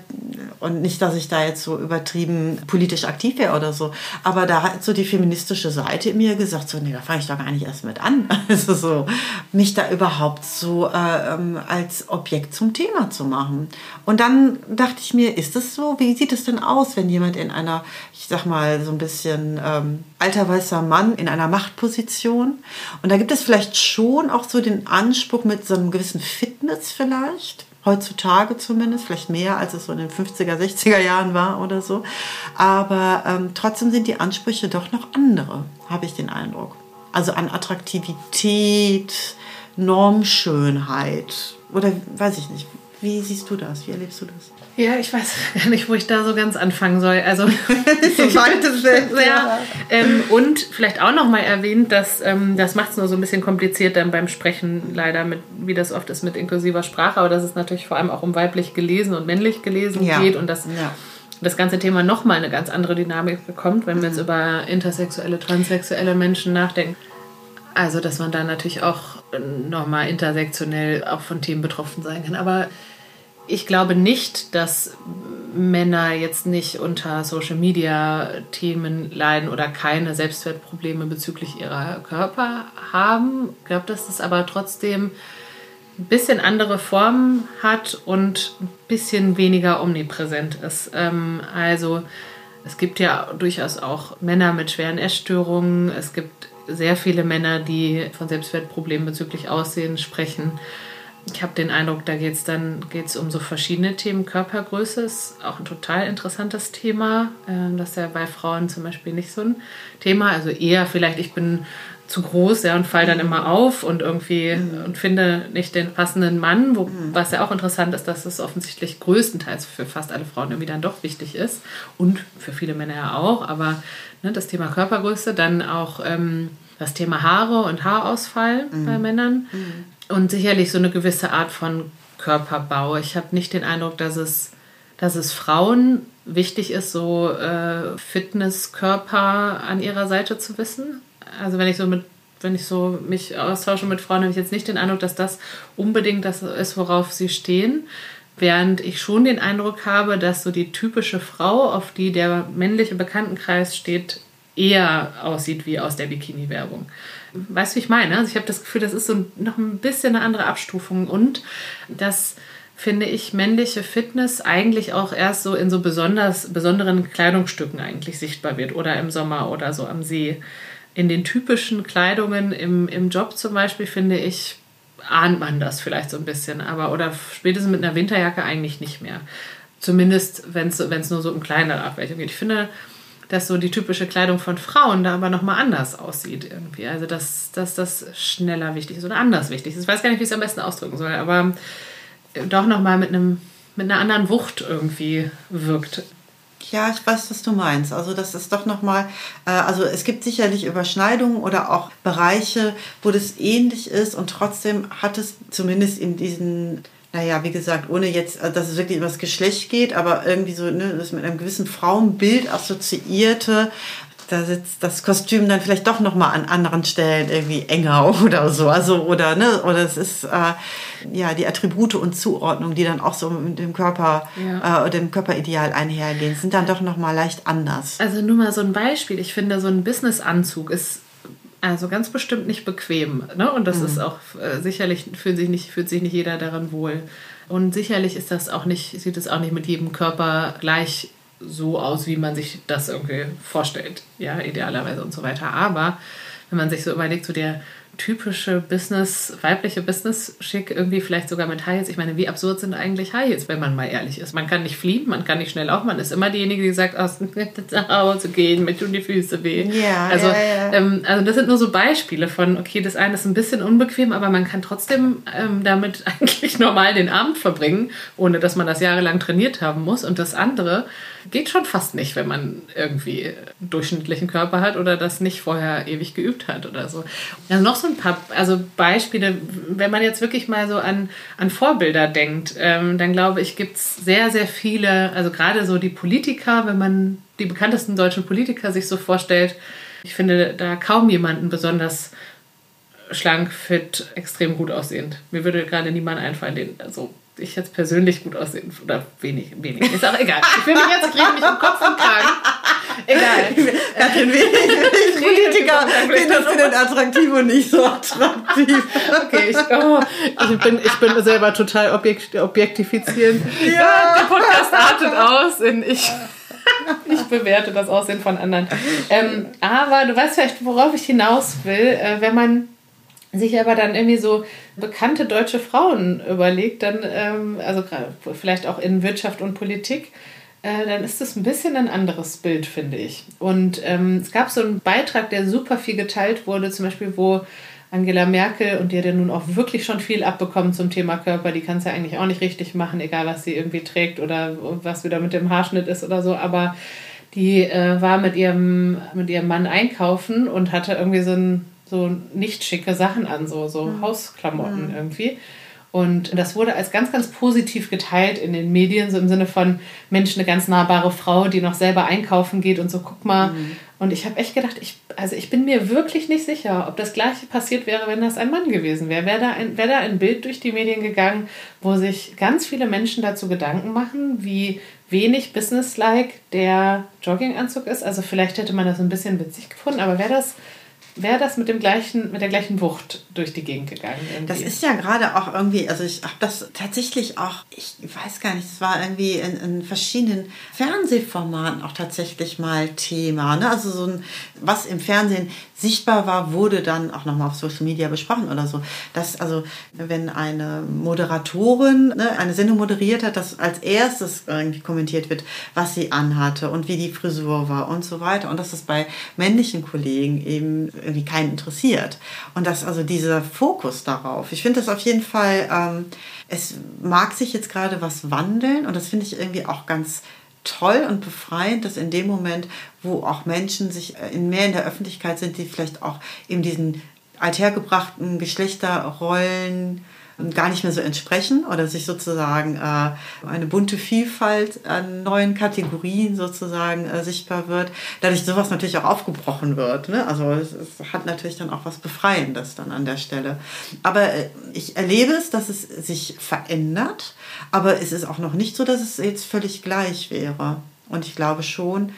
und nicht, dass ich da jetzt so übertrieben politisch aktiv wäre oder so, aber da hat so die feministische Seite in mir gesagt, so, nee, da fange ich doch gar nicht erst mit an. Also so, mich da überhaupt so äh, ähm, als Objekt zum Thema zu machen. Und dann dachte ich mir, ist das so? Wie sieht es denn aus, wenn jemand in einer, ich sag mal, so ein bisschen ähm, alter weißer Mann in einer Machtposition? Und da gibt es vielleicht schon auch so den Anspruch mit so einem gewissen Fitness vielleicht, heutzutage zumindest, vielleicht mehr als es so in den 50er, 60er Jahren war oder so. Aber ähm, trotzdem sind die Ansprüche doch noch andere, habe ich den Eindruck. Also an Attraktivität, Normschönheit oder weiß ich nicht. Wie siehst du das? Wie erlebst du das? Ja, ich weiß gar nicht, wo ich da so ganz anfangen soll. Also weites Feld. Ja. Ähm, und vielleicht auch noch mal erwähnt, dass ähm, das macht es nur so ein bisschen kompliziert dann beim Sprechen leider, mit, wie das oft ist mit inklusiver Sprache, aber dass es natürlich vor allem auch um weiblich gelesen und männlich gelesen ja. geht und das ja. das ganze Thema noch mal eine ganz andere Dynamik bekommt, wenn wir jetzt mhm. über intersexuelle, transsexuelle Menschen nachdenken. Also, dass man da natürlich auch nochmal intersektionell auch von Themen betroffen sein kann. Aber ich glaube nicht, dass Männer jetzt nicht unter Social-Media-Themen leiden oder keine Selbstwertprobleme bezüglich ihrer Körper haben. Ich glaube, dass das aber trotzdem ein bisschen andere Formen hat und ein bisschen weniger omnipräsent ist. Ähm, also es gibt ja durchaus auch Männer mit schweren Essstörungen. Es gibt sehr viele Männer, die von Selbstwertproblemen bezüglich Aussehen sprechen. Ich habe den Eindruck, da geht es dann geht's um so verschiedene Themen. Körpergröße ist auch ein total interessantes Thema. Ähm, das ist ja bei Frauen zum Beispiel nicht so ein Thema. Also eher vielleicht, ich bin zu groß ja, und fall dann immer auf und irgendwie mhm. und finde nicht den passenden Mann, wo, mhm. was ja auch interessant ist, dass es offensichtlich größtenteils für fast alle Frauen irgendwie dann doch wichtig ist und für viele Männer ja auch, aber ne, das Thema Körpergröße, dann auch ähm, das Thema Haare und Haarausfall mhm. bei Männern mhm. und sicherlich so eine gewisse Art von Körperbau. Ich habe nicht den Eindruck, dass es, dass es Frauen wichtig ist, so äh, Fitnesskörper an ihrer Seite zu wissen also wenn ich so mit wenn ich so mich austausche mit Frauen, habe ich jetzt nicht den Eindruck, dass das unbedingt das ist, worauf sie stehen. Während ich schon den Eindruck habe, dass so die typische Frau, auf die der männliche Bekanntenkreis steht, eher aussieht wie aus der Bikini-Werbung. Weißt du, wie ich meine? Also ich habe das Gefühl, das ist so noch ein bisschen eine andere Abstufung und das finde ich männliche Fitness eigentlich auch erst so in so besonders besonderen Kleidungsstücken eigentlich sichtbar wird oder im Sommer oder so am See in den typischen Kleidungen im, im Job zum Beispiel, finde ich, ahnt man das vielleicht so ein bisschen. Aber oder spätestens mit einer Winterjacke eigentlich nicht mehr. Zumindest, wenn es nur so um kleinere Abweichungen geht. Ich finde, dass so die typische Kleidung von Frauen da aber nochmal anders aussieht irgendwie. Also, dass, dass das schneller wichtig ist oder anders wichtig ist. Ich weiß gar nicht, wie ich es am besten ausdrücken soll, aber doch nochmal mit mit einer anderen Wucht irgendwie wirkt. Ja, ich weiß, was du meinst. Also das ist doch nochmal, äh, also es gibt sicherlich Überschneidungen oder auch Bereiche, wo das ähnlich ist und trotzdem hat es zumindest in diesen, naja, wie gesagt, ohne jetzt, äh, dass es wirklich über das Geschlecht geht, aber irgendwie so, ne, das mit einem gewissen Frauenbild assoziierte da sitzt das Kostüm dann vielleicht doch noch mal an anderen Stellen irgendwie enger oder so also oder ne oder es ist äh, ja die Attribute und Zuordnung die dann auch so mit dem Körper ja. äh, dem Körperideal einhergehen sind dann doch noch mal leicht anders also nur mal so ein Beispiel ich finde so ein Businessanzug ist also ganz bestimmt nicht bequem ne? und das mhm. ist auch äh, sicherlich fühlt sich nicht fühlt sich nicht jeder daran wohl und sicherlich ist das auch nicht sieht es auch nicht mit jedem Körper gleich so aus, wie man sich das irgendwie vorstellt, ja, idealerweise und so weiter. Aber wenn man sich so überlegt, so der typische Business, weibliche Business-Schick, irgendwie vielleicht sogar mit High Heels. Ich meine, wie absurd sind eigentlich High Heels, wenn man mal ehrlich ist? Man kann nicht fliehen, man kann nicht schnell auch, man ist immer diejenige, die sagt, aus nach Hause gehen, mir tun die Füße weh. Ja, also, ja, ja. Ähm, also das sind nur so Beispiele von, okay, das eine ist ein bisschen unbequem, aber man kann trotzdem ähm, damit eigentlich normal den Abend verbringen, ohne dass man das jahrelang trainiert haben muss. Und das andere geht schon fast nicht, wenn man irgendwie durchschnittlichen Körper hat oder das nicht vorher ewig geübt hat oder so. Also noch so ein paar also Beispiele, wenn man jetzt wirklich mal so an, an Vorbilder denkt, ähm, dann glaube ich, gibt es sehr, sehr viele, also gerade so die Politiker, wenn man die bekanntesten deutschen Politiker sich so vorstellt, ich finde da kaum jemanden besonders schlank, fit, extrem gut aussehend. Mir würde gerade niemand einfallen, den also ich jetzt persönlich gut aussehen oder wenig, wenig. Ist auch egal. Ich will mich jetzt, ich rede mich um Kopf und Kragen. Egal. Katrin, wenig Politiker findest du denn attraktiv und nicht so attraktiv? Okay, ich, oh, ich, bin, ich bin selber total objekt, objektifizierend. Ja. Der Podcast artet aus in ich ich bewerte das Aussehen von anderen. Ähm, aber du weißt vielleicht, worauf ich hinaus will, äh, wenn man sich aber dann irgendwie so bekannte deutsche Frauen überlegt, dann, ähm, also vielleicht auch in Wirtschaft und Politik, äh, dann ist das ein bisschen ein anderes Bild, finde ich. Und ähm, es gab so einen Beitrag, der super viel geteilt wurde, zum Beispiel, wo Angela Merkel, und die hat ja nun auch wirklich schon viel abbekommen zum Thema Körper, die kann es ja eigentlich auch nicht richtig machen, egal was sie irgendwie trägt oder was wieder mit dem Haarschnitt ist oder so, aber die äh, war mit ihrem, mit ihrem Mann einkaufen und hatte irgendwie so ein so nicht schicke Sachen an, so, so mhm. Hausklamotten mhm. irgendwie. Und das wurde als ganz, ganz positiv geteilt in den Medien, so im Sinne von Mensch, eine ganz nahbare Frau, die noch selber einkaufen geht und so, guck mal. Mhm. Und ich habe echt gedacht, ich, also ich bin mir wirklich nicht sicher, ob das gleiche passiert wäre, wenn das ein Mann gewesen wäre. Wäre da, ein, wär da ein Bild durch die Medien gegangen, wo sich ganz viele Menschen dazu Gedanken machen, wie wenig businesslike der Jogginganzug ist. Also vielleicht hätte man das ein bisschen witzig gefunden, aber wäre das wäre das mit dem gleichen, mit der gleichen Wucht durch die Gegend gegangen. Irgendwie. Das ist ja gerade auch irgendwie, also ich habe das tatsächlich auch, ich weiß gar nicht, es war irgendwie in, in, verschiedenen Fernsehformaten auch tatsächlich mal Thema. Ne? Also so ein, was im Fernsehen sichtbar war, wurde dann auch nochmal auf Social Media besprochen oder so. Dass also, wenn eine Moderatorin ne, eine Sendung moderiert hat, dass als erstes irgendwie kommentiert wird, was sie anhatte und wie die Frisur war und so weiter. Und dass das bei männlichen Kollegen eben irgendwie keinen interessiert. Und dass also dieser Fokus darauf, ich finde das auf jeden Fall, ähm, es mag sich jetzt gerade was wandeln und das finde ich irgendwie auch ganz toll und befreiend, dass in dem Moment, wo auch Menschen sich äh, in mehr in der Öffentlichkeit sind, die vielleicht auch eben diesen althergebrachten Geschlechterrollen gar nicht mehr so entsprechen oder sich sozusagen äh, eine bunte Vielfalt an neuen Kategorien sozusagen äh, sichtbar wird, dadurch sowas natürlich auch aufgebrochen wird. Ne? Also es, hat natürlich dann auch was Befreiendes dann an der Stelle. Aber äh, ich erlebe es, dass es sich verändert, aber es ist auch noch nicht so, dass es jetzt völlig gleich wäre. Und ich glaube schon,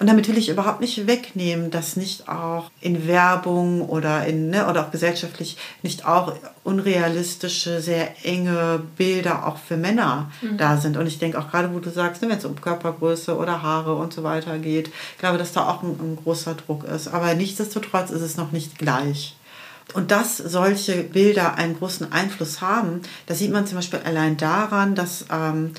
und damit will ich überhaupt nicht wegnehmen, dass nicht auch in Werbung oder, in, ne, oder auch gesellschaftlich nicht auch unrealistische, sehr enge Bilder auch für Männer mhm. da sind. Und ich denke auch gerade, wo du sagst, ne, wenn es um Körpergröße oder Haare und so weiter geht, ich glaube, dass da auch ein, ein großer Druck ist. Aber nichtsdestotrotz ist es noch nicht gleich. Und dass solche Bilder einen großen Einfluss haben, das sieht man zum Beispiel allein daran, dass ähm,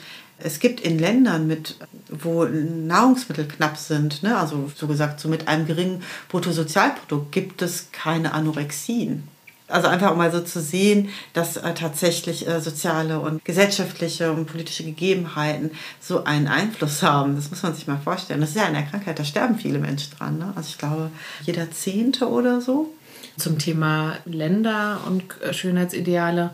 es gibt in Ländern, mit, wo Nahrungsmittel knapp sind, ne, also so gesagt, so mit einem geringen Bruttosozialprodukt, gibt es keine Anorexien. Also einfach mal so zu sehen, dass äh, tatsächlich äh, soziale und gesellschaftliche und politische Gegebenheiten so einen Einfluss haben. Das muss man sich mal vorstellen. Das ist ja eine Krankheit, da sterben viele Menschen dran. Ne? Also ich glaube, jeder Zehnte oder so. Zum Thema Länder und äh, Schönheitsideale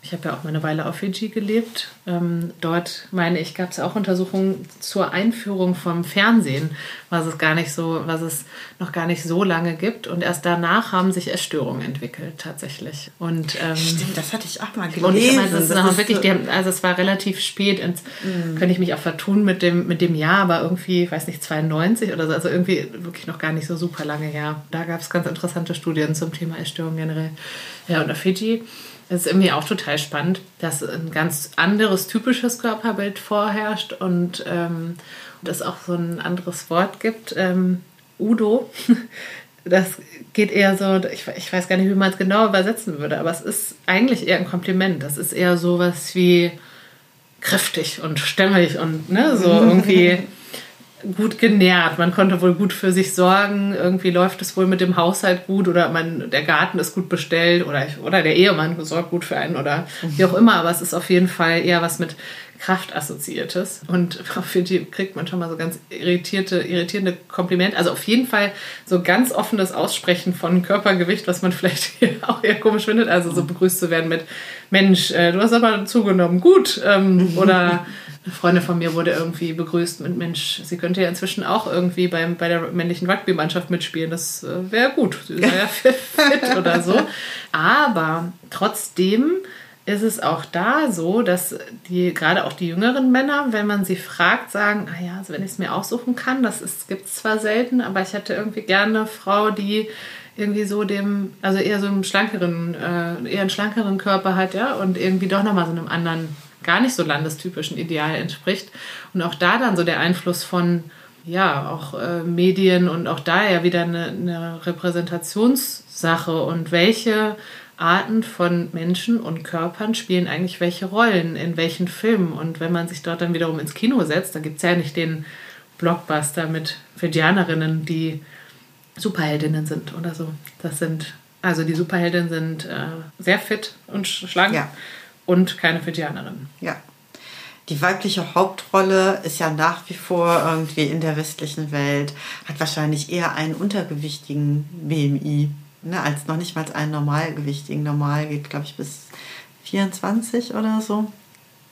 ich habe ja auch mal eine Weile auf Fiji gelebt. Ähm, dort, meine ich, gab es auch Untersuchungen zur Einführung vom Fernsehen, was es gar nicht so, was es noch gar nicht so lange gibt. Und erst danach haben sich Essstörungen entwickelt, tatsächlich. Und, ähm, Stimmt, das hatte ich auch mal gelesen. Und ich meine, das, das ist wirklich, so haben, also es war relativ spät, ins, mm. könnte ich mich auch vertun mit dem, mit dem Jahr, aber irgendwie, ich weiß nicht, 92 oder so, also irgendwie wirklich noch gar nicht so super lange her. Da gab es ganz interessante Studien zum Thema Essstörungen generell. Ja, und auf Fiji das ist irgendwie auch total spannend, dass ein ganz anderes typisches Körperbild vorherrscht und ähm, es auch so ein anderes Wort gibt. Ähm, Udo, das geht eher so, ich, ich weiß gar nicht, wie man es genau übersetzen würde, aber es ist eigentlich eher ein Kompliment. Das ist eher so was wie kräftig und stämmig und ne, so irgendwie gut genährt. Man konnte wohl gut für sich sorgen. Irgendwie läuft es wohl mit dem Haushalt gut oder man, der Garten ist gut bestellt oder, oder der Ehemann sorgt gut für einen oder wie auch immer. Aber es ist auf jeden Fall eher was mit Kraft assoziiertes. Und auf Fiji kriegt man schon mal so ganz irritierte, irritierende Komplimente. Also auf jeden Fall so ganz offenes Aussprechen von Körpergewicht, was man vielleicht auch eher komisch findet. Also so begrüßt zu werden mit Mensch, äh, du hast aber zugenommen, gut. Ähm, oder eine Freundin von mir wurde irgendwie begrüßt mit Mensch, sie könnte ja inzwischen auch irgendwie beim, bei der männlichen Rugby-Mannschaft mitspielen. Das äh, wäre gut. Sie wäre ja fit oder so. Aber trotzdem ist es auch da so, dass die, gerade auch die jüngeren Männer, wenn man sie fragt, sagen, ah ja, also wenn ich es mir aussuchen kann, das gibt es zwar selten, aber ich hätte irgendwie gerne eine Frau, die irgendwie so dem, also eher so einen schlankeren, äh, eher einen schlankeren Körper hat, ja, und irgendwie doch nochmal so einem anderen gar nicht so landestypischen Ideal entspricht. Und auch da dann so der Einfluss von ja, auch äh, Medien und auch da ja wieder eine, eine Repräsentationssache und welche Arten von Menschen und Körpern spielen eigentlich welche Rollen, in welchen Filmen. Und wenn man sich dort dann wiederum ins Kino setzt, da gibt es ja nicht den Blockbuster mit Fijianerinnen, die Superheldinnen sind oder so. Das sind, also die Superheldinnen sind äh, sehr fit und schlank. Ja und keine Fijianerin. Ja. Die weibliche Hauptrolle ist ja nach wie vor irgendwie in der westlichen Welt, hat wahrscheinlich eher einen untergewichtigen BMI, ne, als noch nicht mal einen normalgewichtigen. Normal geht, glaube ich, bis 24 oder so.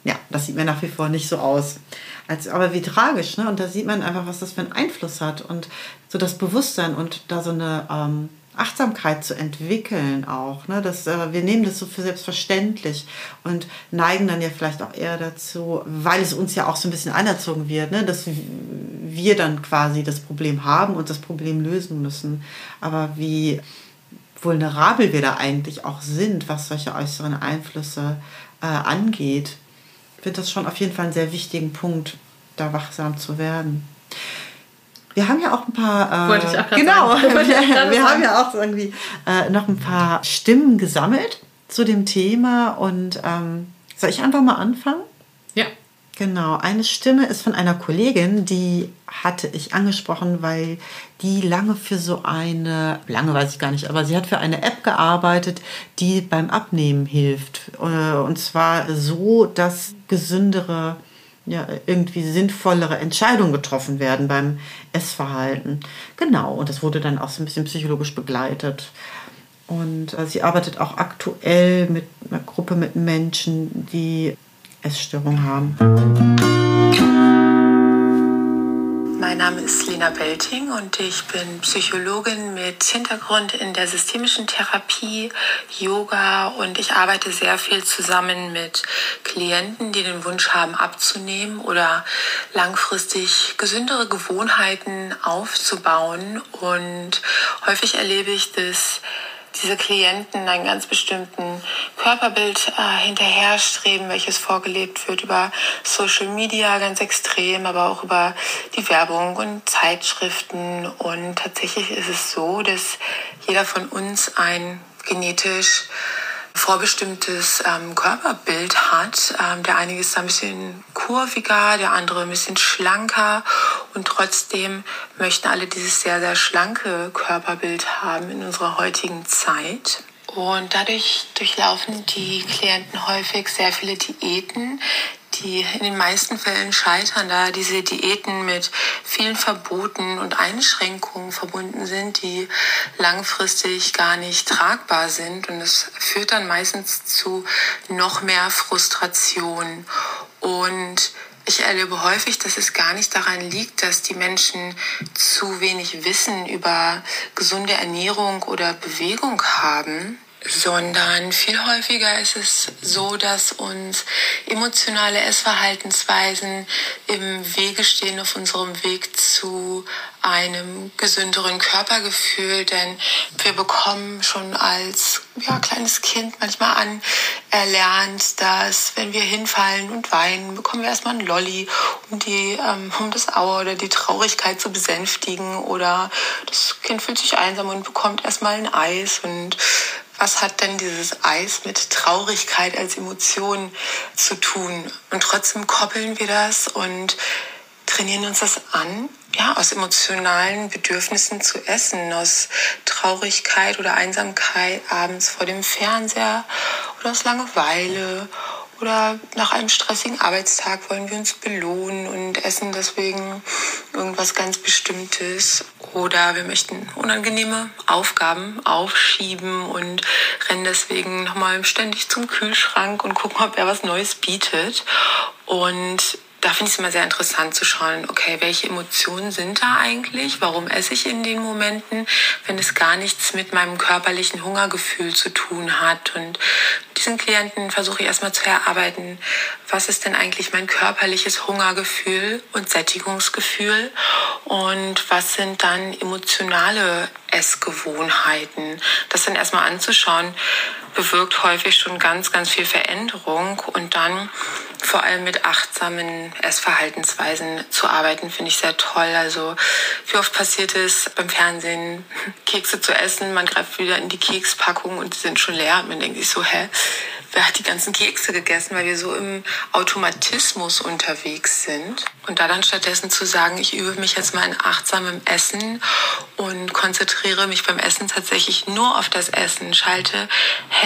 Ja, das sieht mir nach wie vor nicht so aus. Als, aber wie tragisch, ne? Und da sieht man einfach, was das für einen Einfluss hat und so das Bewusstsein und da so eine ähm, Achtsamkeit zu entwickeln auch. Ne? Das, äh, wir nehmen das so für selbstverständlich und neigen dann ja vielleicht auch eher dazu, weil es uns ja auch so ein bisschen anerzogen wird, ne? dass wir dann quasi das Problem haben und das Problem lösen müssen. Aber wie vulnerabel wir da eigentlich auch sind, was solche äußeren Einflüsse äh, angeht, wird das schon auf jeden Fall einen sehr wichtigen Punkt, da wachsam zu werden. Wir haben ja auch ein paar. Äh, Wollte ich auch genau, wir, wir haben ja auch irgendwie äh, noch ein paar Stimmen gesammelt zu dem Thema und ähm, soll ich einfach mal anfangen? Genau, eine Stimme ist von einer Kollegin, die hatte ich angesprochen, weil die lange für so eine, lange weiß ich gar nicht, aber sie hat für eine App gearbeitet, die beim Abnehmen hilft. Äh, und zwar so, dass gesündere ja, irgendwie sinnvollere Entscheidungen getroffen werden beim Essverhalten. Genau, und das wurde dann auch so ein bisschen psychologisch begleitet. Und äh, sie arbeitet auch aktuell mit einer Gruppe mit Menschen, die Essstörungen haben. Mein Name ist Lena Belting und ich bin Psychologin mit Hintergrund in der systemischen Therapie, Yoga und ich arbeite sehr viel zusammen mit Klienten, die den Wunsch haben abzunehmen oder langfristig gesündere Gewohnheiten aufzubauen. Und häufig erlebe ich, dass diese Klienten einen ganz bestimmten Körperbild äh, hinterherstreben, welches vorgelebt wird über Social Media ganz extrem, aber auch über die Werbung und Zeitschriften. Und tatsächlich ist es so, dass jeder von uns ein genetisch vorbestimmtes ähm, Körperbild hat. Ähm, der eine ist ein bisschen kurviger, der andere ein bisschen schlanker und trotzdem möchten alle dieses sehr, sehr schlanke Körperbild haben in unserer heutigen Zeit. Und dadurch durchlaufen die Klienten häufig sehr viele Diäten, die in den meisten Fällen scheitern, da diese Diäten mit vielen Verboten und Einschränkungen verbunden sind, die langfristig gar nicht tragbar sind. Und es führt dann meistens zu noch mehr Frustration. Und ich erlebe häufig, dass es gar nicht daran liegt, dass die Menschen zu wenig Wissen über gesunde Ernährung oder Bewegung haben, sondern viel häufiger ist es so, dass uns emotionale Essverhaltensweisen im Wege stehen auf unserem Weg zu einem gesünderen Körpergefühl, denn wir bekommen schon als ja, kleines Kind manchmal anerlernt, dass wenn wir hinfallen und weinen, bekommen wir erstmal einen Lolli, um, die, ähm, um das Auer oder die Traurigkeit zu besänftigen. Oder das Kind fühlt sich einsam und bekommt erstmal ein Eis. Und was hat denn dieses Eis mit Traurigkeit als Emotion zu tun? Und trotzdem koppeln wir das und trainieren uns das an, ja, aus emotionalen Bedürfnissen zu essen, aus Traurigkeit oder Einsamkeit abends vor dem Fernseher oder aus Langeweile oder nach einem stressigen Arbeitstag wollen wir uns belohnen und essen deswegen irgendwas ganz Bestimmtes. Oder wir möchten unangenehme Aufgaben aufschieben und rennen deswegen nochmal ständig zum Kühlschrank und gucken, ob er was Neues bietet. Und da finde ich es immer sehr interessant zu schauen, okay, welche Emotionen sind da eigentlich? Warum esse ich in den Momenten, wenn es gar nichts mit meinem körperlichen Hungergefühl zu tun hat? Und diesen Klienten versuche ich erstmal zu erarbeiten, was ist denn eigentlich mein körperliches Hungergefühl und Sättigungsgefühl und was sind dann emotionale Essgewohnheiten. Das dann erstmal anzuschauen, bewirkt häufig schon ganz, ganz viel Veränderung und dann vor allem mit achtsamen Essverhaltensweisen zu arbeiten, finde ich sehr toll. Also wie oft passiert es beim Fernsehen, Kekse zu essen, man greift wieder in die Kekspackung und die sind schon leer und man denkt sich so, hä, wer hat die ganzen Kekse gegessen, weil wir so im Automatismus unterwegs sind. Und da dann stattdessen zu sagen, ich übe mich jetzt mal in achtsamem Essen und konzentriere mich beim Essen tatsächlich nur auf das Essen, schalte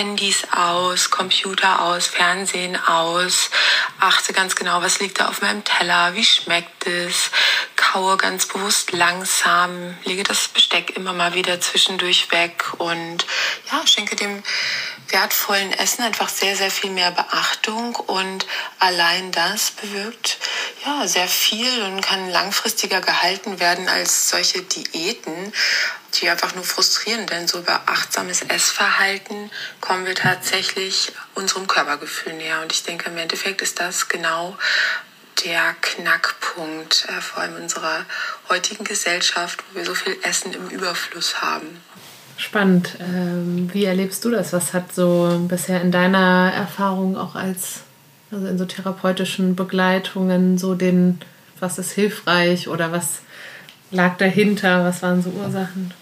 Handys aus, Computer aus, Fernsehen aus, achte ganz genau, was liegt da auf meinem Teller, wie schmeckt es, kaue ganz bewusst langsam, lege das Besteck immer mal wieder zwischendurch weg und ja, schenke dem wertvollen Essen einfach sehr, sehr viel mehr Beachtung und allein das bewirkt ja, sehr viel und kann langfristiger gehalten werden als solche Diäten, die einfach nur frustrieren. Denn so über achtsames Essverhalten kommen wir tatsächlich unserem Körpergefühl näher. Und ich denke, im Endeffekt ist das genau der Knackpunkt, äh, vor allem in unserer heutigen Gesellschaft, wo wir so viel Essen im Überfluss haben. Spannend. Ähm, wie erlebst du das? Was hat so bisher in deiner Erfahrung auch als, also in so therapeutischen Begleitungen, so den, was ist hilfreich oder was lag dahinter? Was waren so Ursachen?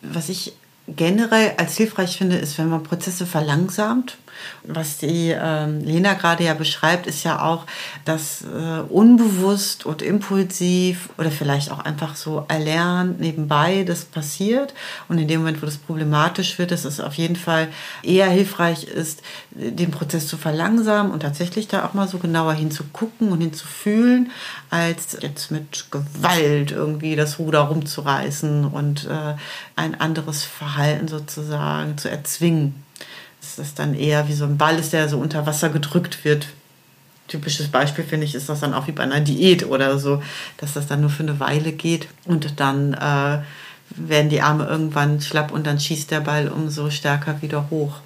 Was ich generell als hilfreich finde, ist, wenn man Prozesse verlangsamt was die ähm, Lena gerade ja beschreibt, ist ja auch, dass äh, unbewusst und impulsiv oder vielleicht auch einfach so erlernt nebenbei das passiert. Und in dem Moment, wo das problematisch wird, dass es auf jeden Fall eher hilfreich ist, den Prozess zu verlangsamen und tatsächlich da auch mal so genauer hinzugucken und hinzufühlen, als jetzt mit Gewalt irgendwie das Ruder rumzureißen und äh, ein anderes Verhalten sozusagen zu erzwingen dass das dann eher wie so ein Ball ist, der so unter Wasser gedrückt wird. Typisches Beispiel finde ich, ist das dann auch wie bei einer Diät oder so, dass das dann nur für eine Weile geht und dann äh, werden die Arme irgendwann schlapp und dann schießt der Ball umso stärker wieder hoch.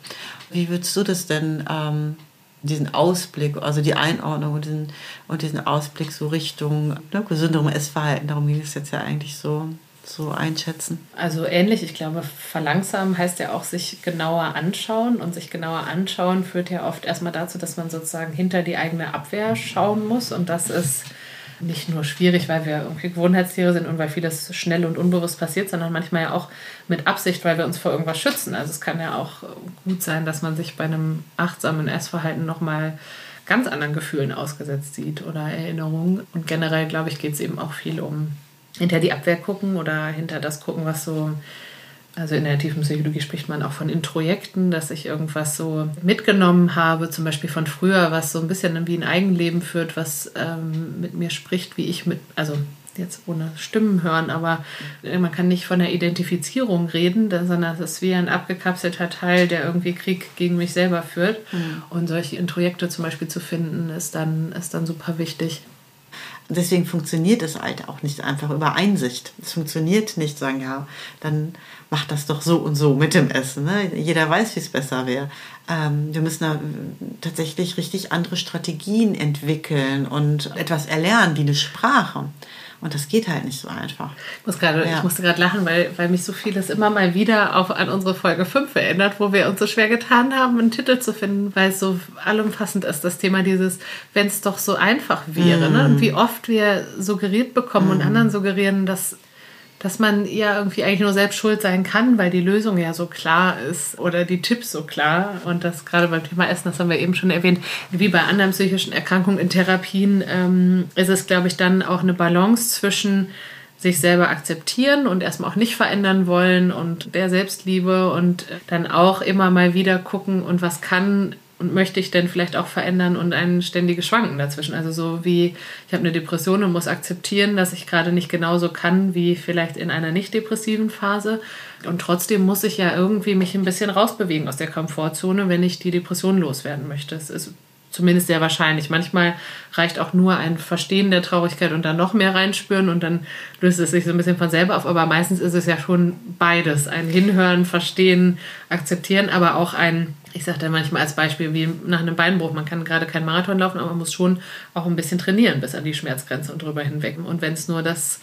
Wie würdest du das denn, ähm, diesen Ausblick, also die Einordnung und diesen, und diesen Ausblick so Richtung ne, gesünderem Essverhalten, darum ging es jetzt ja eigentlich so, so einschätzen? Also ähnlich, ich glaube, verlangsamen heißt ja auch sich genauer anschauen und sich genauer anschauen führt ja oft erstmal dazu, dass man sozusagen hinter die eigene Abwehr schauen muss und das ist nicht nur schwierig, weil wir irgendwie Gewohnheitstiere sind und weil vieles schnell und unbewusst passiert, sondern manchmal ja auch mit Absicht, weil wir uns vor irgendwas schützen. Also es kann ja auch gut sein, dass man sich bei einem achtsamen Essverhalten nochmal ganz anderen Gefühlen ausgesetzt sieht oder Erinnerungen. Und generell, glaube ich, geht es eben auch viel um hinter die Abwehr gucken oder hinter das gucken, was so, also in der tiefen Psychologie spricht man auch von Introjekten, dass ich irgendwas so mitgenommen habe, zum Beispiel von früher, was so ein bisschen wie ein Eigenleben führt, was ähm, mit mir spricht, wie ich mit, also jetzt ohne Stimmen hören, aber man kann nicht von der Identifizierung reden, sondern es ist wie ein abgekapselter Teil, der irgendwie Krieg gegen mich selber führt. Mhm. Und solche Introjekte zum Beispiel zu finden, ist dann, ist dann super wichtig. Deswegen funktioniert es halt auch nicht einfach über Einsicht. Es funktioniert nicht, sagen, ja, dann macht das doch so und so mit dem Essen. Ne? Jeder weiß, wie es besser wäre. Ähm, wir müssen da tatsächlich richtig andere Strategien entwickeln und etwas erlernen, wie eine Sprache. Und das geht halt nicht so einfach. Ich, muss grade, ja. ich musste gerade lachen, weil, weil mich so vieles immer mal wieder auf, an unsere Folge 5 erinnert, wo wir uns so schwer getan haben, einen Titel zu finden, weil es so allumfassend ist, das Thema dieses, wenn es doch so einfach wäre. Mm. Ne? Und mm. wie oft wir suggeriert bekommen mm. und anderen suggerieren, dass dass man ja irgendwie eigentlich nur selbst schuld sein kann, weil die Lösung ja so klar ist oder die Tipps so klar. Und das gerade beim Thema Essen, das haben wir eben schon erwähnt, wie bei anderen psychischen Erkrankungen in Therapien, ähm, ist es, glaube ich, dann auch eine Balance zwischen sich selber akzeptieren und erstmal auch nicht verändern wollen und der Selbstliebe und dann auch immer mal wieder gucken und was kann und möchte ich denn vielleicht auch verändern und ein ständiges Schwanken dazwischen. Also so wie ich habe eine Depression und muss akzeptieren, dass ich gerade nicht genauso kann wie vielleicht in einer nicht depressiven Phase. Und trotzdem muss ich ja irgendwie mich ein bisschen rausbewegen aus der Komfortzone, wenn ich die Depression loswerden möchte. Es ist zumindest sehr wahrscheinlich. Manchmal reicht auch nur ein Verstehen der Traurigkeit und dann noch mehr reinspüren und dann löst es sich so ein bisschen von selber auf. Aber meistens ist es ja schon beides. Ein Hinhören, Verstehen, Akzeptieren, aber auch ein ich sage da manchmal als Beispiel wie nach einem Beinbruch, man kann gerade keinen Marathon laufen, aber man muss schon auch ein bisschen trainieren bis an die Schmerzgrenze und drüber hinweg. Und wenn es nur das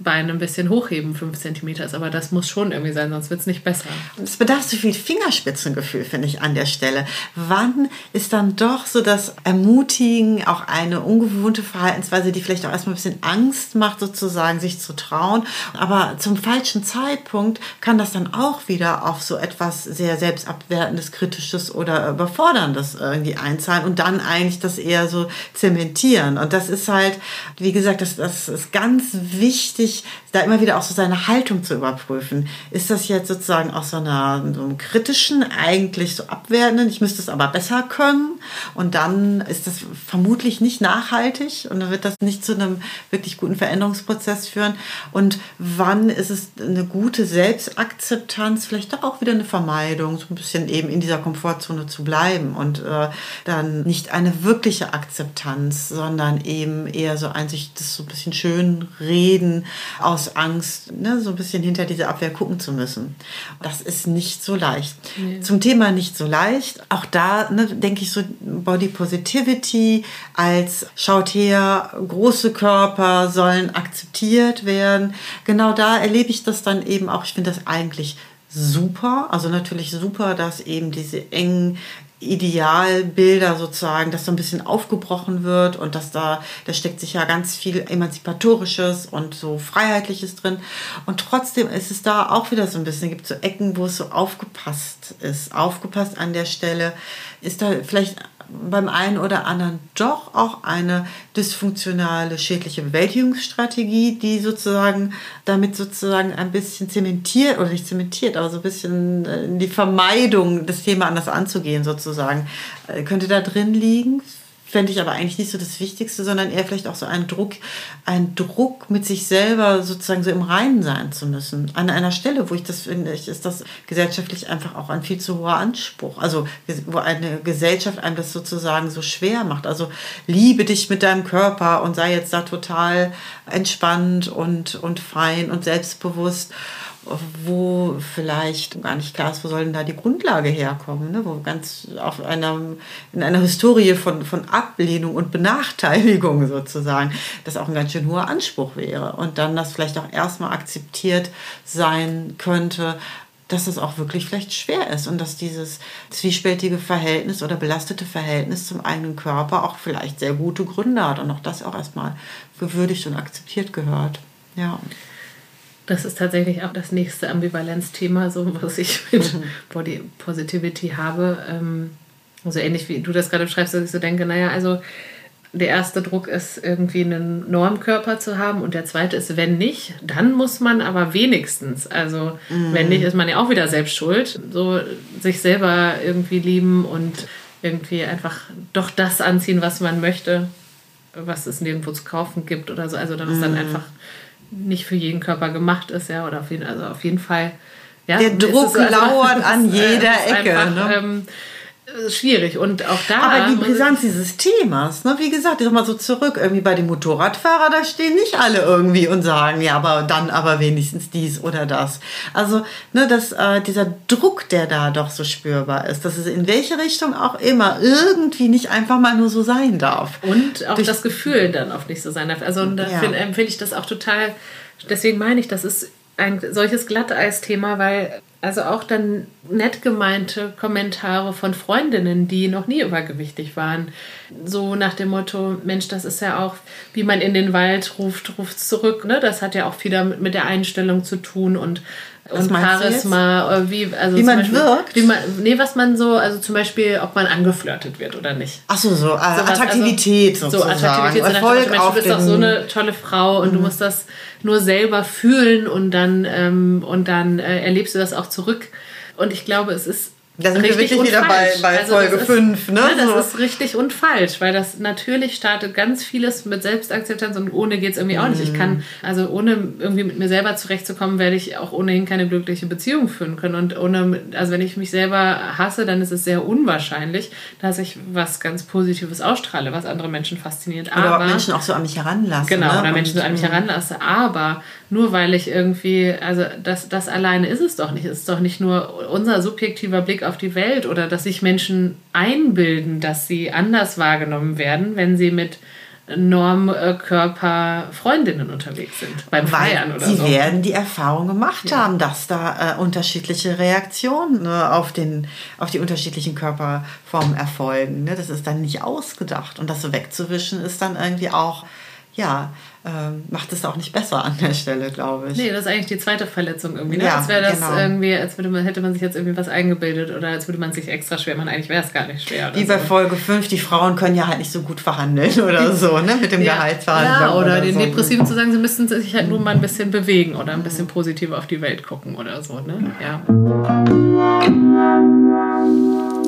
Bein ein bisschen hochheben, 5 cm ist. Aber das muss schon irgendwie sein, sonst wird es nicht besser. Es bedarf so viel Fingerspitzengefühl, finde ich, an der Stelle. Wann ist dann doch so das Ermutigen, auch eine ungewohnte Verhaltensweise, die vielleicht auch erstmal ein bisschen Angst macht, sozusagen, sich zu trauen. Aber zum falschen Zeitpunkt kann das dann auch wieder auf so etwas sehr selbstabwertendes, kritisches oder überforderndes irgendwie einzahlen und dann eigentlich das eher so zementieren. Und das ist halt, wie gesagt, das, das ist ganz wichtig, wichtig, da immer wieder auch so seine Haltung zu überprüfen. Ist das jetzt sozusagen aus so einer so einem kritischen, eigentlich so abwertenden, ich müsste es aber besser können und dann ist das vermutlich nicht nachhaltig und dann wird das nicht zu einem wirklich guten Veränderungsprozess führen. Und wann ist es eine gute Selbstakzeptanz, vielleicht doch auch wieder eine Vermeidung, so ein bisschen eben in dieser Komfortzone zu bleiben und äh, dann nicht eine wirkliche Akzeptanz, sondern eben eher so ein sich das so ein bisschen schön reden aus Angst, ne, so ein bisschen hinter diese Abwehr gucken zu müssen. Das ist nicht so leicht. Nee. Zum Thema nicht so leicht, auch da ne, denke ich so Body Positivity als schaut her, große Körper sollen akzeptiert werden. Genau da erlebe ich das dann eben auch. Ich finde das eigentlich super. Also natürlich super, dass eben diese engen Idealbilder sozusagen, dass so ein bisschen aufgebrochen wird und dass da, da steckt sich ja ganz viel Emanzipatorisches und so Freiheitliches drin. Und trotzdem ist es da auch wieder so ein bisschen, gibt so Ecken, wo es so aufgepasst ist. Aufgepasst an der Stelle. Ist da vielleicht beim einen oder anderen doch auch eine dysfunktionale schädliche Bewältigungsstrategie, die sozusagen damit sozusagen ein bisschen zementiert oder nicht zementiert, aber so ein bisschen äh, die Vermeidung, das Thema anders anzugehen sozusagen, äh, könnte da drin liegen fände ich aber eigentlich nicht so das Wichtigste, sondern eher vielleicht auch so ein Druck, ein Druck mit sich selber sozusagen so im Reinen sein zu müssen. An einer Stelle, wo ich das finde, ist das gesellschaftlich einfach auch ein viel zu hoher Anspruch. Also wo eine Gesellschaft einem das sozusagen so schwer macht. Also liebe dich mit deinem Körper und sei jetzt da total entspannt und, und fein und selbstbewusst wo vielleicht gar nicht klar ist, wo soll denn da die Grundlage herkommen, ne? wo ganz auf einer, in einer Historie von, von Ablehnung und Benachteiligung sozusagen, das auch ein ganz schön hoher Anspruch wäre. Und dann das vielleicht auch erstmal akzeptiert sein könnte, dass es auch wirklich vielleicht schwer ist und dass dieses zwiespältige Verhältnis oder belastete Verhältnis zum eigenen Körper auch vielleicht sehr gute Gründe hat und auch das auch erstmal gewürdigt und akzeptiert gehört. Ja. Das ist tatsächlich auch das nächste Ambivalenzthema, so was ich mit mhm. Body Positivity habe. Ähm, so ähnlich wie du das gerade beschreibst, dass ich so denke, naja, also der erste Druck ist irgendwie einen Normkörper zu haben und der zweite ist, wenn nicht, dann muss man aber wenigstens, also mhm. wenn nicht, ist man ja auch wieder selbst schuld, so sich selber irgendwie lieben und irgendwie einfach doch das anziehen, was man möchte, was es nirgendwo zu kaufen gibt oder so. Also dann ist dann mhm. einfach nicht für jeden Körper gemacht ist, ja, oder auf jeden, also auf jeden Fall. Ja, der Druck so, also, lauert an jeder Ecke. Einfach, ne? ähm, schwierig und auch da. Aber die Brisanz dieses Themas, ne, wie gesagt, ich mal so zurück, irgendwie bei den Motorradfahrern, da stehen nicht alle irgendwie und sagen, ja, aber dann aber wenigstens dies oder das. Also, ne, dass äh, dieser Druck, der da doch so spürbar ist, dass es in welche Richtung auch immer irgendwie nicht einfach mal nur so sein darf. Und auch Durch, das Gefühl dann oft nicht so sein darf. Also, da ja. finde find ich das auch total, deswegen meine ich, das ist ein solches Glatteis-Thema, weil also auch dann nett gemeinte Kommentare von Freundinnen, die noch nie übergewichtig waren. So nach dem Motto, Mensch, das ist ja auch, wie man in den Wald ruft, ruft zurück. Ne? Das hat ja auch viel damit mit der Einstellung zu tun und, und Charisma. Äh, wie, also wie man Beispiel, wirkt? Wie man, nee, was man so, also zum Beispiel, ob man angeflirtet wird oder nicht. Ach so, so, äh, Attraktivität also, sozusagen. So, Attraktivität. Erfolg so Mensch, du bist doch so eine tolle Frau und mhm. du musst das nur selber fühlen und dann, ähm, und dann äh, erlebst du das auch zurück. Und ich glaube, es ist da sind wir wirklich wieder bei, bei also Folge 5. Ne? Ja, das so. ist richtig und falsch, weil das natürlich startet ganz vieles mit Selbstakzeptanz und ohne geht es irgendwie auch nicht. Ich kann, mhm. also ohne irgendwie mit mir selber zurechtzukommen, werde ich auch ohnehin keine glückliche Beziehung führen können. Und ohne, also wenn ich mich selber hasse, dann ist es sehr unwahrscheinlich, dass ich was ganz Positives ausstrahle, was andere Menschen fasziniert. Oder aber, Menschen auch so an mich heranlasse. Genau, ne? oder Menschen so an mich mhm. heranlasse. Aber nur weil ich irgendwie, also das, das alleine ist es doch nicht. Es ist doch nicht nur unser subjektiver Blick auf die Welt oder dass sich Menschen einbilden, dass sie anders wahrgenommen werden, wenn sie mit Normkörper Freundinnen unterwegs sind beim Weil Feiern oder sie so. Sie werden die Erfahrung gemacht ja. haben, dass da äh, unterschiedliche Reaktionen ne, auf, den, auf die unterschiedlichen Körperformen erfolgen. Ne? Das ist dann nicht ausgedacht und das so wegzuwischen ist dann irgendwie auch ja, ähm, macht es auch nicht besser an der Stelle, glaube ich. Nee, das ist eigentlich die zweite Verletzung irgendwie. Ne? Ja, als wäre das genau. irgendwie, als würde man, hätte man sich jetzt irgendwie was eingebildet oder als würde man sich extra schwer machen. Eigentlich wäre es gar nicht schwer. Wie so. bei Folge 5, die Frauen können ja halt nicht so gut verhandeln oder so, ne? Mit dem ja. Gehaltsverhandlung. Ja, oder, oder den so. Depressiven zu sagen, sie müssten sich halt nur mal ein bisschen bewegen oder ein bisschen positiver auf die Welt gucken oder so, ne? Ja.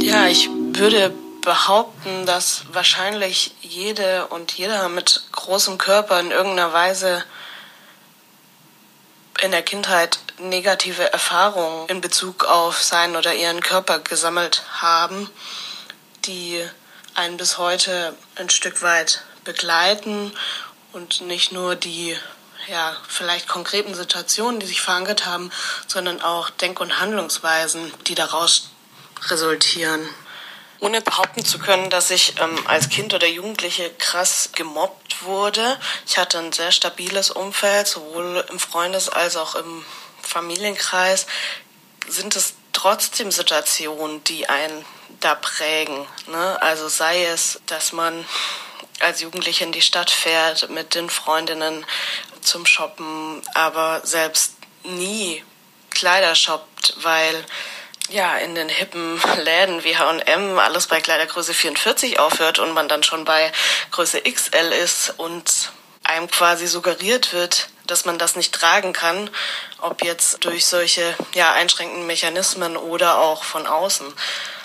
Ja, ich würde behaupten, dass wahrscheinlich jede und jeder mit großem Körper in irgendeiner Weise in der Kindheit negative Erfahrungen in Bezug auf seinen oder ihren Körper gesammelt haben, die einen bis heute ein Stück weit begleiten und nicht nur die ja, vielleicht konkreten Situationen, die sich verankert haben, sondern auch Denk- und Handlungsweisen, die daraus resultieren ohne behaupten zu können, dass ich ähm, als Kind oder Jugendliche krass gemobbt wurde. Ich hatte ein sehr stabiles Umfeld, sowohl im Freundes- als auch im Familienkreis. Sind es trotzdem Situationen, die einen da prägen? Ne? Also sei es, dass man als Jugendliche in die Stadt fährt mit den Freundinnen zum Shoppen, aber selbst nie Kleider shoppt, weil ja, in den hippen Läden wie H&M alles bei Kleidergröße 44 aufhört und man dann schon bei Größe XL ist und einem quasi suggeriert wird, dass man das nicht tragen kann, ob jetzt durch solche ja, einschränkenden Mechanismen oder auch von außen.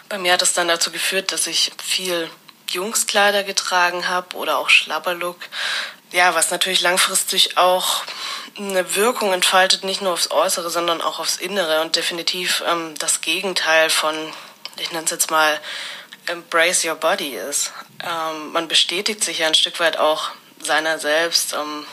Bei mir hat es dann dazu geführt, dass ich viel Jungskleider getragen habe oder auch Schlabberlook. Ja, was natürlich langfristig auch eine Wirkung entfaltet, nicht nur aufs Äußere, sondern auch aufs Innere und definitiv ähm, das Gegenteil von, ich nenne es jetzt mal, Embrace Your Body ist. Ähm, man bestätigt sich ja ein Stück weit auch seiner selbst, ähm,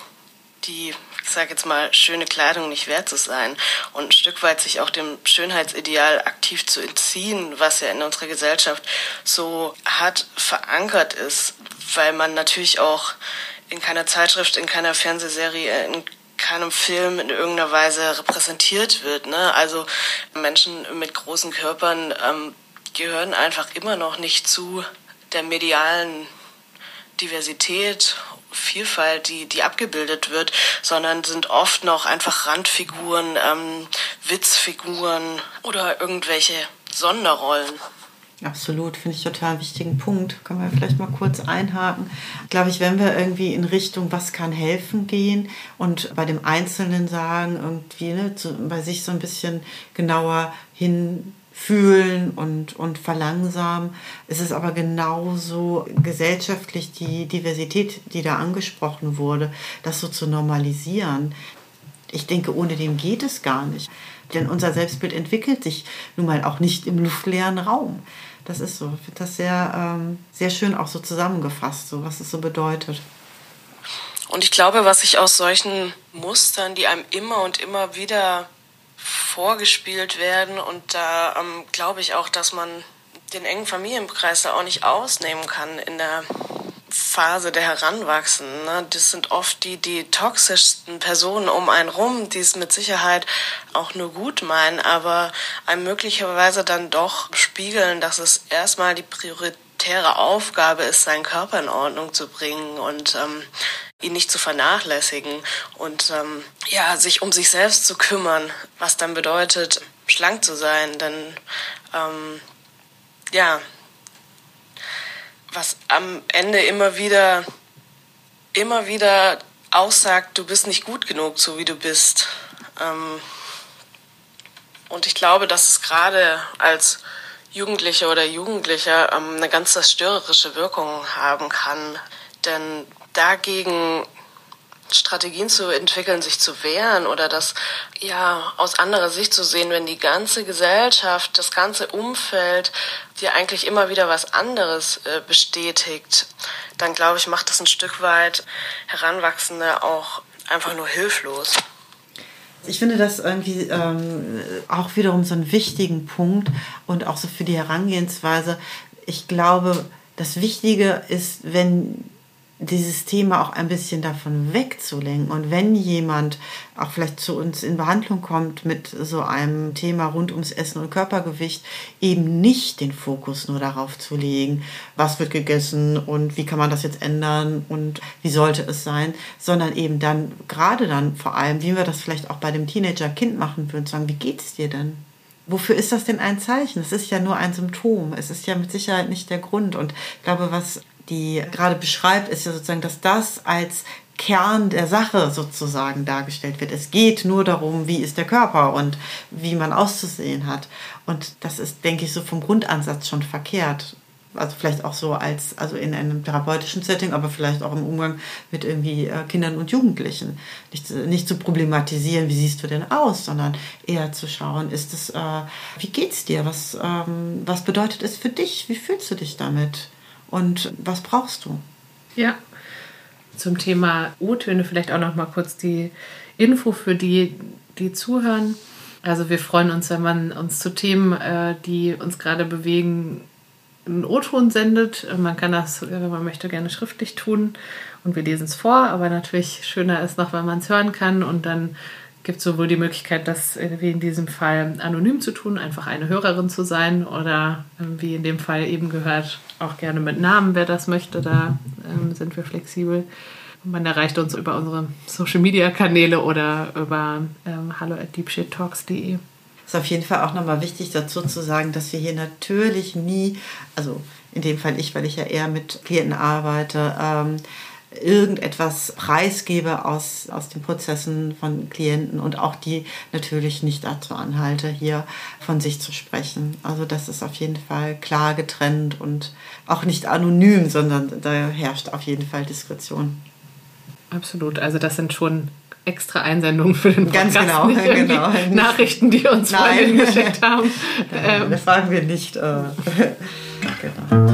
die, ich sage jetzt mal, schöne Kleidung nicht wert zu sein und ein Stück weit sich auch dem Schönheitsideal aktiv zu entziehen, was ja in unserer Gesellschaft so hart verankert ist, weil man natürlich auch in keiner Zeitschrift, in keiner Fernsehserie, in keinem Film in irgendeiner Weise repräsentiert wird. Ne? Also Menschen mit großen Körpern ähm, gehören einfach immer noch nicht zu der medialen Diversität, Vielfalt, die, die abgebildet wird, sondern sind oft noch einfach Randfiguren, ähm, Witzfiguren oder irgendwelche Sonderrollen. Absolut, finde ich total wichtigen Punkt. Können wir vielleicht mal kurz einhaken. Glaube ich, wenn wir irgendwie in Richtung was kann helfen gehen und bei dem Einzelnen sagen, irgendwie ne, zu, bei sich so ein bisschen genauer hinfühlen und, und verlangsamen, ist es aber genauso gesellschaftlich die Diversität, die da angesprochen wurde, das so zu normalisieren. Ich denke, ohne dem geht es gar nicht. Denn unser Selbstbild entwickelt sich nun mal auch nicht im luftleeren Raum. Das ist so. Ich finde das sehr, ähm, sehr schön auch so zusammengefasst, so was es so bedeutet. Und ich glaube, was sich aus solchen Mustern, die einem immer und immer wieder vorgespielt werden, und da ähm, glaube ich auch, dass man den engen Familienkreis da auch nicht ausnehmen kann in der Phase der Heranwachsenden. Ne? Das sind oft die, die toxischsten Personen um einen rum, die es mit Sicherheit auch nur gut meinen, aber einem möglicherweise dann doch spiegeln, dass es erstmal die prioritäre Aufgabe ist, seinen Körper in Ordnung zu bringen und ähm, ihn nicht zu vernachlässigen und ähm, ja, sich um sich selbst zu kümmern, was dann bedeutet, schlank zu sein, denn ähm, ja, was am Ende immer wieder, immer wieder aussagt, du bist nicht gut genug, so wie du bist. Ähm, und ich glaube, dass es gerade als Jugendliche oder Jugendlicher ähm, eine ganz zerstörerische Wirkung haben kann. Denn dagegen Strategien zu entwickeln, sich zu wehren oder das ja aus anderer Sicht zu sehen, wenn die ganze Gesellschaft, das ganze Umfeld dir eigentlich immer wieder was anderes äh, bestätigt, dann glaube ich, macht das ein Stück weit Heranwachsende auch einfach nur hilflos. Ich finde das irgendwie ähm, auch wiederum so einen wichtigen Punkt und auch so für die Herangehensweise. Ich glaube, das Wichtige ist, wenn dieses Thema auch ein bisschen davon wegzulenken. Und wenn jemand auch vielleicht zu uns in Behandlung kommt mit so einem Thema rund ums Essen und Körpergewicht, eben nicht den Fokus nur darauf zu legen, was wird gegessen und wie kann man das jetzt ändern und wie sollte es sein, sondern eben dann, gerade dann vor allem, wie wir das vielleicht auch bei dem Teenager-Kind machen würden, sagen, wie geht es dir denn? wofür ist das denn ein Zeichen? Es ist ja nur ein Symptom. Es ist ja mit Sicherheit nicht der Grund. Und ich glaube, was die gerade beschreibt, ist ja sozusagen, dass das als Kern der Sache sozusagen dargestellt wird. Es geht nur darum, wie ist der Körper und wie man auszusehen hat. Und das ist, denke ich, so vom Grundansatz schon verkehrt. Also vielleicht auch so als, also in einem therapeutischen Setting, aber vielleicht auch im Umgang mit irgendwie äh, Kindern und Jugendlichen. Nicht, nicht zu problematisieren, wie siehst du denn aus, sondern eher zu schauen, ist es, äh, wie geht's dir? Was, ähm, was bedeutet es für dich? Wie fühlst du dich damit? Und was brauchst du? Ja. Zum Thema O-Töne vielleicht auch noch mal kurz die Info für die, die zuhören. Also wir freuen uns, wenn man uns zu Themen, äh, die uns gerade bewegen, einen O-Ton sendet. Man kann das, wenn man möchte, gerne schriftlich tun und wir lesen es vor. Aber natürlich schöner ist noch, wenn man es hören kann und dann gibt sowohl die Möglichkeit, das wie in diesem Fall anonym zu tun, einfach eine Hörerin zu sein oder ähm, wie in dem Fall eben gehört, auch gerne mit Namen, wer das möchte. Da ähm, sind wir flexibel. Man erreicht uns über unsere Social Media Kanäle oder über ähm, hallo at deepshittalks.de. Ist auf jeden Fall auch nochmal wichtig dazu zu sagen, dass wir hier natürlich nie, also in dem Fall ich, weil ich ja eher mit Klienten arbeite, ähm, irgendetwas preisgebe aus, aus den Prozessen von Klienten und auch die natürlich nicht dazu anhalte, hier von sich zu sprechen. Also das ist auf jeden Fall klar getrennt und auch nicht anonym, sondern da herrscht auf jeden Fall Diskretion. Absolut, also das sind schon extra Einsendungen für den Podcast. Ganz genau, nicht genau. Nachrichten, die uns Nein. geschickt haben. Nein, ähm. Das fragen wir nicht. Äh, genau.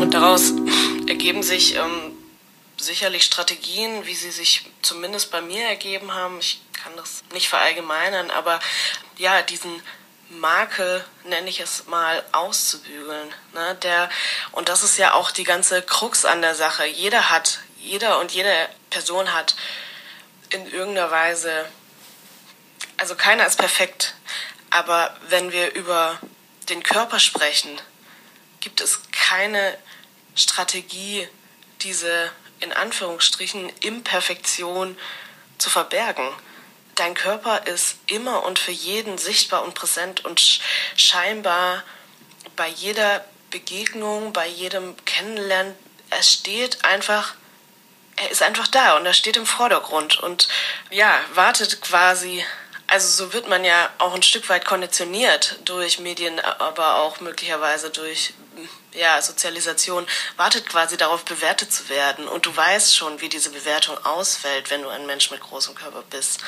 Und daraus ergeben sich ähm, sicherlich Strategien, wie sie sich zumindest bei mir ergeben haben. Ich kann das nicht verallgemeinern, aber ja, diesen Makel, nenne ich es mal, auszubügeln. Ne? Der, und das ist ja auch die ganze Krux an der Sache. Jeder hat, jeder und jede Person hat in irgendeiner Weise, also keiner ist perfekt, aber wenn wir über den Körper sprechen, gibt es keine Strategie, diese in Anführungsstrichen Imperfektion zu verbergen. Dein Körper ist immer und für jeden sichtbar und präsent und scheinbar bei jeder Begegnung, bei jedem Kennenlernen, er steht einfach, er ist einfach da und er steht im Vordergrund und ja, wartet quasi also so wird man ja auch ein Stück weit konditioniert durch Medien, aber auch möglicherweise durch ja, Sozialisation, wartet quasi darauf, bewertet zu werden. Und du weißt schon, wie diese Bewertung ausfällt, wenn du ein Mensch mit großem Körper bist.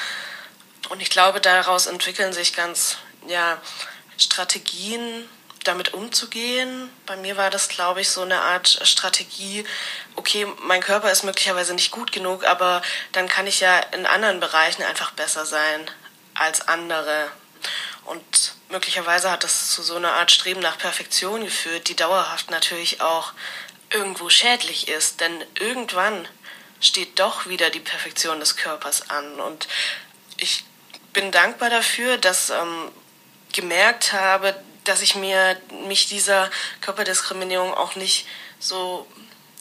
Und ich glaube, daraus entwickeln sich ganz ja, Strategien, damit umzugehen. Bei mir war das, glaube ich, so eine Art Strategie, okay, mein Körper ist möglicherweise nicht gut genug, aber dann kann ich ja in anderen Bereichen einfach besser sein als andere. Und möglicherweise hat das zu so einer Art Streben nach Perfektion geführt, die dauerhaft natürlich auch irgendwo schädlich ist. Denn irgendwann steht doch wieder die Perfektion des Körpers an. Und ich bin dankbar dafür, dass ähm, gemerkt habe, dass ich mir mich dieser Körperdiskriminierung auch nicht so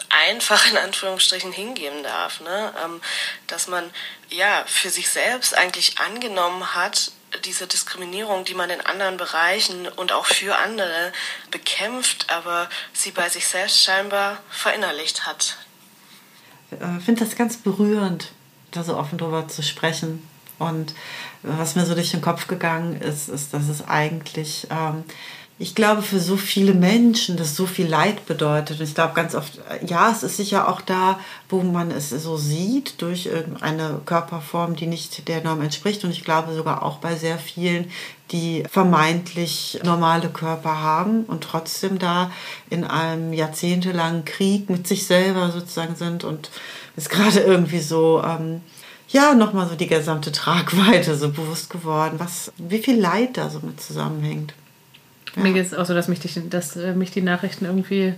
einfach in Anführungsstrichen hingeben darf. Ne? Ähm, dass man ja für sich selbst eigentlich angenommen hat, diese Diskriminierung, die man in anderen Bereichen und auch für andere bekämpft, aber sie bei sich selbst scheinbar verinnerlicht hat. Ich äh, finde das ganz berührend, da so offen drüber zu sprechen. Und was mir so durch den Kopf gegangen ist, ist, dass es eigentlich ähm, ich glaube, für so viele Menschen das so viel Leid bedeutet. Und ich glaube ganz oft, ja, es ist sicher auch da, wo man es so sieht, durch irgendeine Körperform, die nicht der Norm entspricht. Und ich glaube sogar auch bei sehr vielen, die vermeintlich normale Körper haben und trotzdem da in einem jahrzehntelangen Krieg mit sich selber sozusagen sind und ist gerade irgendwie so, ähm, ja, nochmal so die gesamte Tragweite so bewusst geworden, was, wie viel Leid da so mit zusammenhängt. Ja. Mir geht es auch so, dass mich, die, dass äh, mich die Nachrichten irgendwie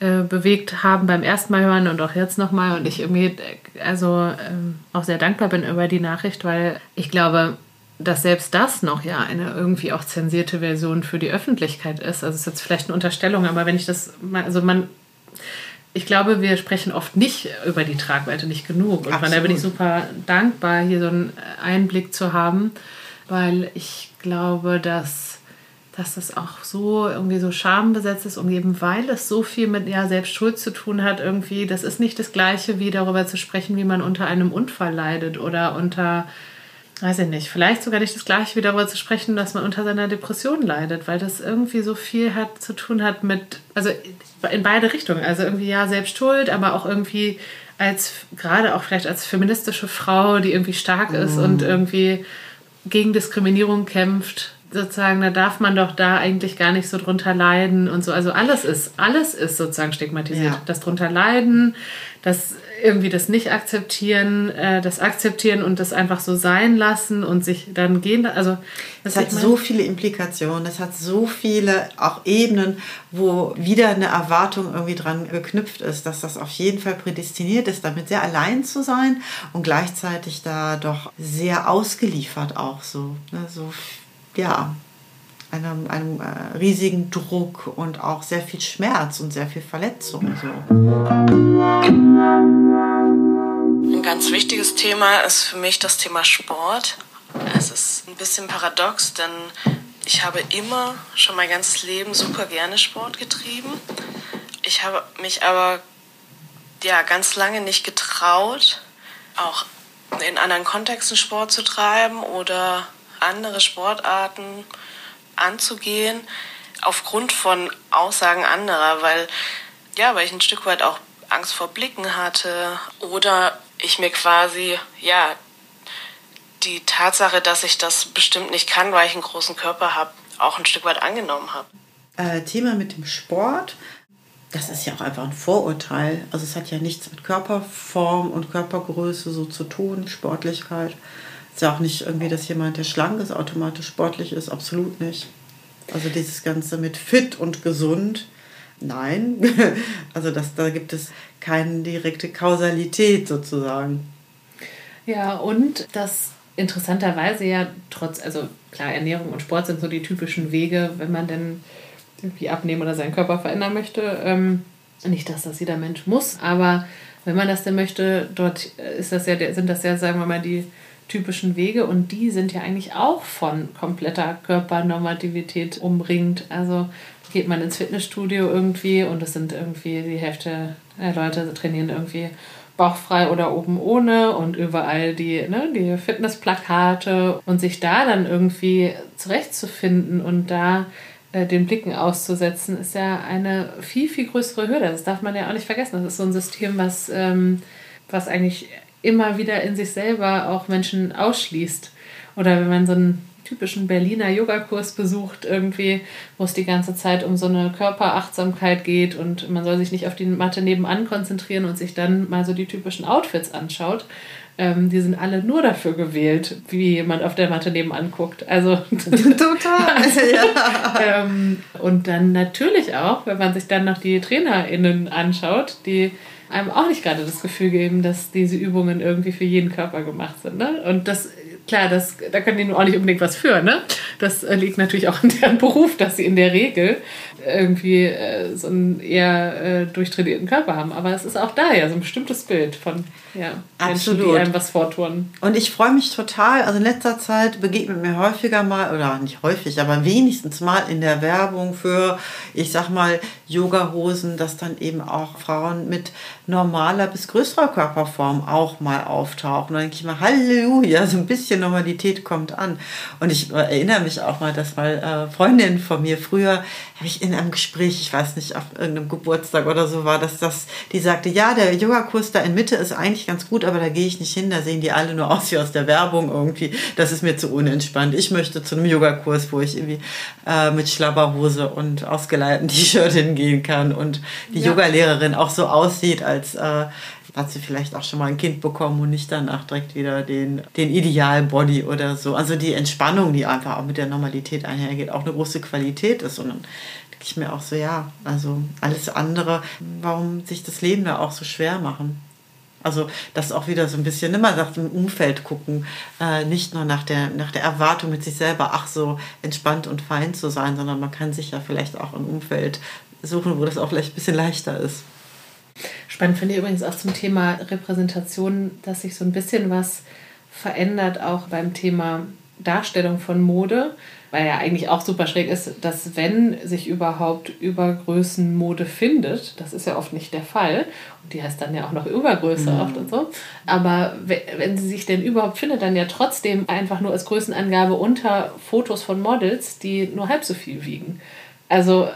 äh, bewegt haben beim ersten Mal hören und auch jetzt nochmal. Und ich irgendwie also ähm, auch sehr dankbar bin über die Nachricht, weil ich glaube, dass selbst das noch ja eine irgendwie auch zensierte Version für die Öffentlichkeit ist. Also es ist jetzt vielleicht eine Unterstellung, aber wenn ich das also man, ich glaube, wir sprechen oft nicht über die Tragweite nicht genug. Und von daher bin ich super dankbar, hier so einen Einblick zu haben, weil ich glaube, dass dass das auch so irgendwie so schambesetzt ist, umgeben, weil es so viel mit ja, Selbstschuld zu tun hat irgendwie. Das ist nicht das Gleiche, wie darüber zu sprechen, wie man unter einem Unfall leidet oder unter, weiß ich nicht, vielleicht sogar nicht das Gleiche, wie darüber zu sprechen, dass man unter seiner Depression leidet, weil das irgendwie so viel hat zu tun hat mit, also in beide Richtungen. Also irgendwie ja, Selbstschuld, aber auch irgendwie als, gerade auch vielleicht als feministische Frau, die irgendwie stark ist mm. und irgendwie gegen Diskriminierung kämpft sozusagen, da darf man doch da eigentlich gar nicht so drunter leiden und so. Also alles ist, alles ist sozusagen stigmatisiert. Ja. Das drunter leiden, das irgendwie das nicht akzeptieren, äh, das akzeptieren und das einfach so sein lassen und sich dann gehen. Also das hat so viele Implikationen, es hat so viele auch Ebenen, wo wieder eine Erwartung irgendwie dran geknüpft ist, dass das auf jeden Fall prädestiniert ist, damit sehr allein zu sein und gleichzeitig da doch sehr ausgeliefert auch so. Ne, so ja, einem, einem äh, riesigen Druck und auch sehr viel Schmerz und sehr viel Verletzung. So. Ein ganz wichtiges Thema ist für mich das Thema Sport. Es ist ein bisschen paradox, denn ich habe immer schon mein ganzes Leben super gerne Sport getrieben. Ich habe mich aber ja ganz lange nicht getraut, auch in anderen Kontexten Sport zu treiben oder andere Sportarten anzugehen, aufgrund von Aussagen anderer, weil, ja, weil ich ein Stück weit auch Angst vor Blicken hatte oder ich mir quasi, ja, die Tatsache, dass ich das bestimmt nicht kann, weil ich einen großen Körper habe, auch ein Stück weit angenommen habe. Äh, Thema mit dem Sport, das ist ja auch einfach ein Vorurteil. Also es hat ja nichts mit Körperform und Körpergröße so zu tun, Sportlichkeit. Ist ja auch nicht irgendwie, dass jemand, der schlank ist, automatisch sportlich ist. Absolut nicht. Also dieses Ganze mit fit und gesund, nein. Also das, da gibt es keine direkte Kausalität sozusagen. Ja, und das interessanterweise ja trotz, also klar, Ernährung und Sport sind so die typischen Wege, wenn man denn irgendwie abnehmen oder seinen Körper verändern möchte. Ähm, nicht, dass das jeder Mensch muss, aber wenn man das denn möchte, dort ist das ja, sind das ja, sagen wir mal, die typischen Wege und die sind ja eigentlich auch von kompletter Körpernormativität umringt. Also geht man ins Fitnessstudio irgendwie und es sind irgendwie die Hälfte der Leute trainieren irgendwie bauchfrei oder oben ohne und überall die, ne, die Fitnessplakate und sich da dann irgendwie zurechtzufinden und da äh, den Blicken auszusetzen, ist ja eine viel, viel größere Hürde. Das darf man ja auch nicht vergessen. Das ist so ein System, was, ähm, was eigentlich immer wieder in sich selber auch Menschen ausschließt. Oder wenn man so einen typischen Berliner Yogakurs besucht, irgendwie, wo es die ganze Zeit um so eine Körperachtsamkeit geht und man soll sich nicht auf die Matte nebenan konzentrieren und sich dann mal so die typischen Outfits anschaut. Ähm, die sind alle nur dafür gewählt, wie jemand auf der Matte nebenan guckt. Also total. ja. ähm, und dann natürlich auch, wenn man sich dann noch die TrainerInnen anschaut, die einem auch nicht gerade das Gefühl geben, dass diese Übungen irgendwie für jeden Körper gemacht sind. Ne? Und das, klar, das, da können die nun auch nicht unbedingt was für. Ne? Das liegt natürlich auch in deren Beruf, dass sie in der Regel irgendwie äh, so einen eher äh, durchtrainierten Körper haben. Aber es ist auch da ja so ein bestimmtes Bild von ja, Menschen, die einem was vortun. Und ich freue mich total. Also in letzter Zeit begegnet mir häufiger mal, oder nicht häufig, aber wenigstens mal in der Werbung für, ich sag mal, Yoga-Hosen, dass dann eben auch Frauen mit normaler bis größerer Körperform auch mal auftauchen. Und dann denke ich mal, Halleluja, so ein bisschen Normalität kommt an. Und ich erinnere mich auch mal, dass mal äh, Freundinnen von mir früher, habe ich in einem Gespräch, ich weiß nicht, auf irgendeinem Geburtstag oder so war, dass das, die sagte, ja, der Yogakurs da in Mitte ist eigentlich ganz gut, aber da gehe ich nicht hin, da sehen die alle nur aus wie aus der Werbung irgendwie. Das ist mir zu unentspannt. Ich möchte zu einem Yogakurs, wo ich irgendwie äh, mit Schlabberhose und ausgeleierten T-Shirt hingehen kann und die ja. Yogalehrerin auch so aussieht, als äh, hat sie vielleicht auch schon mal ein Kind bekommen und nicht danach direkt wieder den, den Idealbody oder so. Also die Entspannung, die einfach auch mit der Normalität einhergeht, auch eine große Qualität ist. Und dann denke ich mir auch so, ja, also alles andere, warum sich das Leben da auch so schwer machen? Also das auch wieder so ein bisschen immer nach dem Umfeld gucken, äh, nicht nur nach der, nach der Erwartung mit sich selber, ach so entspannt und fein zu sein, sondern man kann sich ja vielleicht auch ein Umfeld suchen, wo das auch vielleicht ein bisschen leichter ist. Spannend finde ich übrigens auch zum Thema Repräsentation, dass sich so ein bisschen was verändert, auch beim Thema Darstellung von Mode weil ja eigentlich auch super schräg ist, dass wenn sich überhaupt Übergrößenmode findet, das ist ja oft nicht der Fall, und die heißt dann ja auch noch Übergröße mhm. oft und so, aber wenn sie sich denn überhaupt findet, dann ja trotzdem einfach nur als Größenangabe unter Fotos von Models, die nur halb so viel wiegen. Also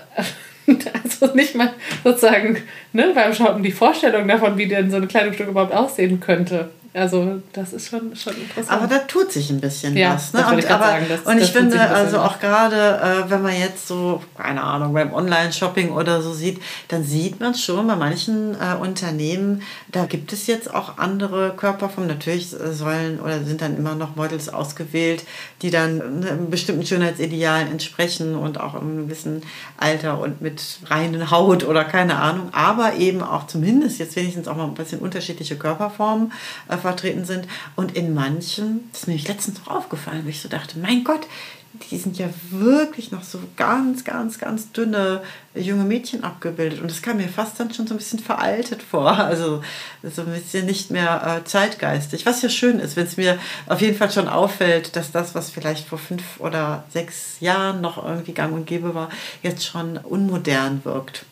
also nicht mal sozusagen ne, beim Shoppen die Vorstellung davon, wie denn so ein Kleidungsstück überhaupt aussehen könnte. Also das ist schon, schon interessant. Aber da tut sich ein bisschen ja, was. Ne? Und, aber, sagen, das, und ich finde, also auch gerade, äh, wenn man jetzt so, keine Ahnung, beim Online-Shopping oder so sieht, dann sieht man schon bei manchen äh, Unternehmen, da gibt es jetzt auch andere Körperformen. Natürlich sollen oder sind dann immer noch Models ausgewählt, die dann ne, bestimmten Schönheitsidealen entsprechen und auch im gewissen Alter und mit reinen Haut oder keine Ahnung. Aber eben auch zumindest jetzt wenigstens auch mal ein bisschen unterschiedliche Körperformen äh, vertreten sind. Und in manchen, das ist mir letztens noch aufgefallen, wo ich so dachte, mein Gott, die sind ja wirklich noch so ganz, ganz, ganz dünne junge Mädchen abgebildet. Und das kam mir fast dann schon so ein bisschen veraltet vor. Also so ein bisschen nicht mehr äh, zeitgeistig. Was ja schön ist, wenn es mir auf jeden Fall schon auffällt, dass das, was vielleicht vor fünf oder sechs Jahren noch irgendwie gang und gäbe war, jetzt schon unmodern wirkt.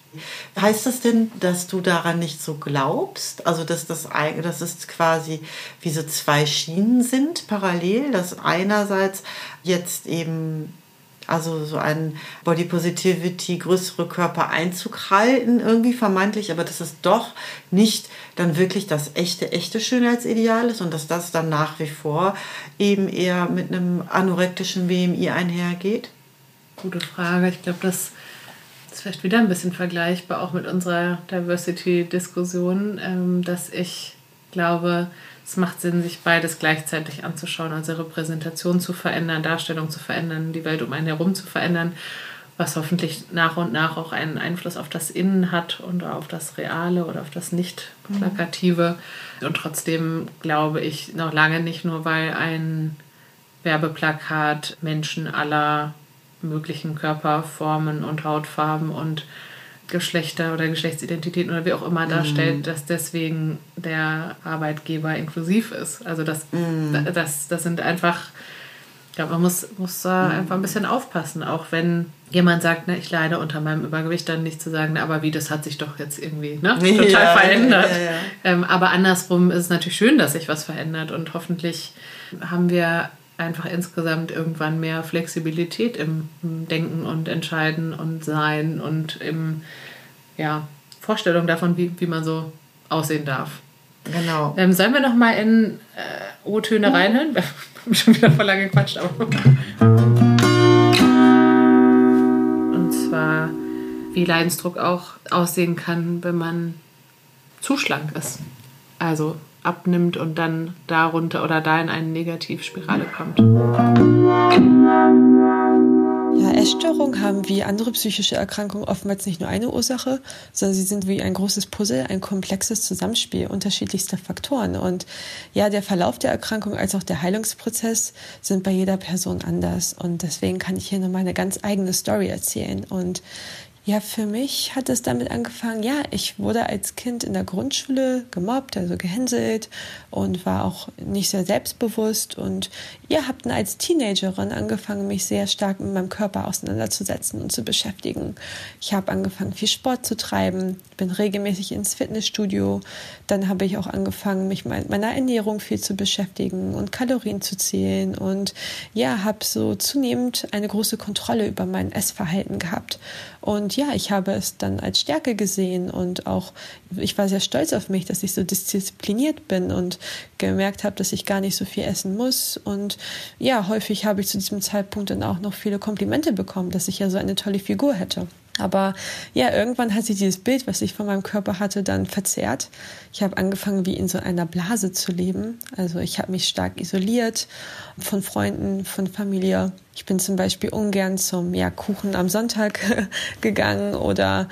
Heißt das denn, dass du daran nicht so glaubst? Also, dass das, dass es quasi wie so zwei Schienen sind parallel, dass einerseits jetzt eben also so ein Body Positivity, größere Körper Einzug halten, irgendwie vermeintlich, aber dass es doch nicht dann wirklich das echte, echte Schönheitsideal ist und dass das dann nach wie vor eben eher mit einem anorektischen BMI einhergeht? Gute Frage. Ich glaube, das ist vielleicht wieder ein bisschen vergleichbar auch mit unserer Diversity-Diskussion, ähm, dass ich glaube, es macht Sinn, sich beides gleichzeitig anzuschauen, also Repräsentation zu verändern, Darstellung zu verändern, die Welt um einen herum zu verändern, was hoffentlich nach und nach auch einen Einfluss auf das Innen hat und auf das Reale oder auf das Nicht-Plakative. Und trotzdem glaube ich noch lange nicht nur, weil ein Werbeplakat Menschen aller möglichen Körperformen und Hautfarben und Geschlechter oder Geschlechtsidentitäten oder wie auch immer darstellt, mm. dass deswegen der Arbeitgeber inklusiv ist. Also das, mm. das, das sind einfach, ich glaube, man muss, muss da mm. einfach ein bisschen aufpassen, auch wenn jemand sagt, ne, ich leide unter meinem Übergewicht, dann nicht zu sagen, ne, aber wie, das hat sich doch jetzt irgendwie ne, total ja, verändert. Ja, ja, ähm, aber andersrum ist es natürlich schön, dass sich was verändert und hoffentlich haben wir einfach insgesamt irgendwann mehr Flexibilität im, Denken und Entscheiden und Sein und im ja, Vorstellung davon, wie, wie man so aussehen darf. Genau. Ähm, sollen wir noch mal in äh, O-Töne reinhören? Wir haben schon wieder voll lange gequatscht, aber. Und zwar, wie Leidensdruck auch aussehen kann, wenn man zu schlank ist. Also abnimmt und dann darunter oder da in eine Negativspirale kommt. Ja, Essstörungen haben wie andere psychische Erkrankungen oftmals nicht nur eine Ursache, sondern sie sind wie ein großes Puzzle, ein komplexes Zusammenspiel unterschiedlichster Faktoren. Und ja, der Verlauf der Erkrankung als auch der Heilungsprozess sind bei jeder Person anders. Und deswegen kann ich hier nochmal eine ganz eigene Story erzählen. Und ja, für mich hat es damit angefangen, ja, ich wurde als Kind in der Grundschule gemobbt, also gehänselt und war auch nicht sehr selbstbewusst und ja, habe dann als Teenagerin angefangen, mich sehr stark mit meinem Körper auseinanderzusetzen und zu beschäftigen. Ich habe angefangen, viel Sport zu treiben, bin regelmäßig ins Fitnessstudio, dann habe ich auch angefangen, mich mit meiner Ernährung viel zu beschäftigen und Kalorien zu zählen und ja, habe so zunehmend eine große Kontrolle über mein Essverhalten gehabt. Und ja, ich habe es dann als Stärke gesehen und auch, ich war sehr stolz auf mich, dass ich so diszipliniert bin und gemerkt habe, dass ich gar nicht so viel essen muss. Und ja, häufig habe ich zu diesem Zeitpunkt dann auch noch viele Komplimente bekommen, dass ich ja so eine tolle Figur hätte. Aber ja, irgendwann hat sich dieses Bild, was ich von meinem Körper hatte, dann verzerrt. Ich habe angefangen, wie in so einer Blase zu leben. Also ich habe mich stark isoliert von Freunden, von Familie. Ich bin zum Beispiel ungern zum ja, Kuchen am Sonntag gegangen oder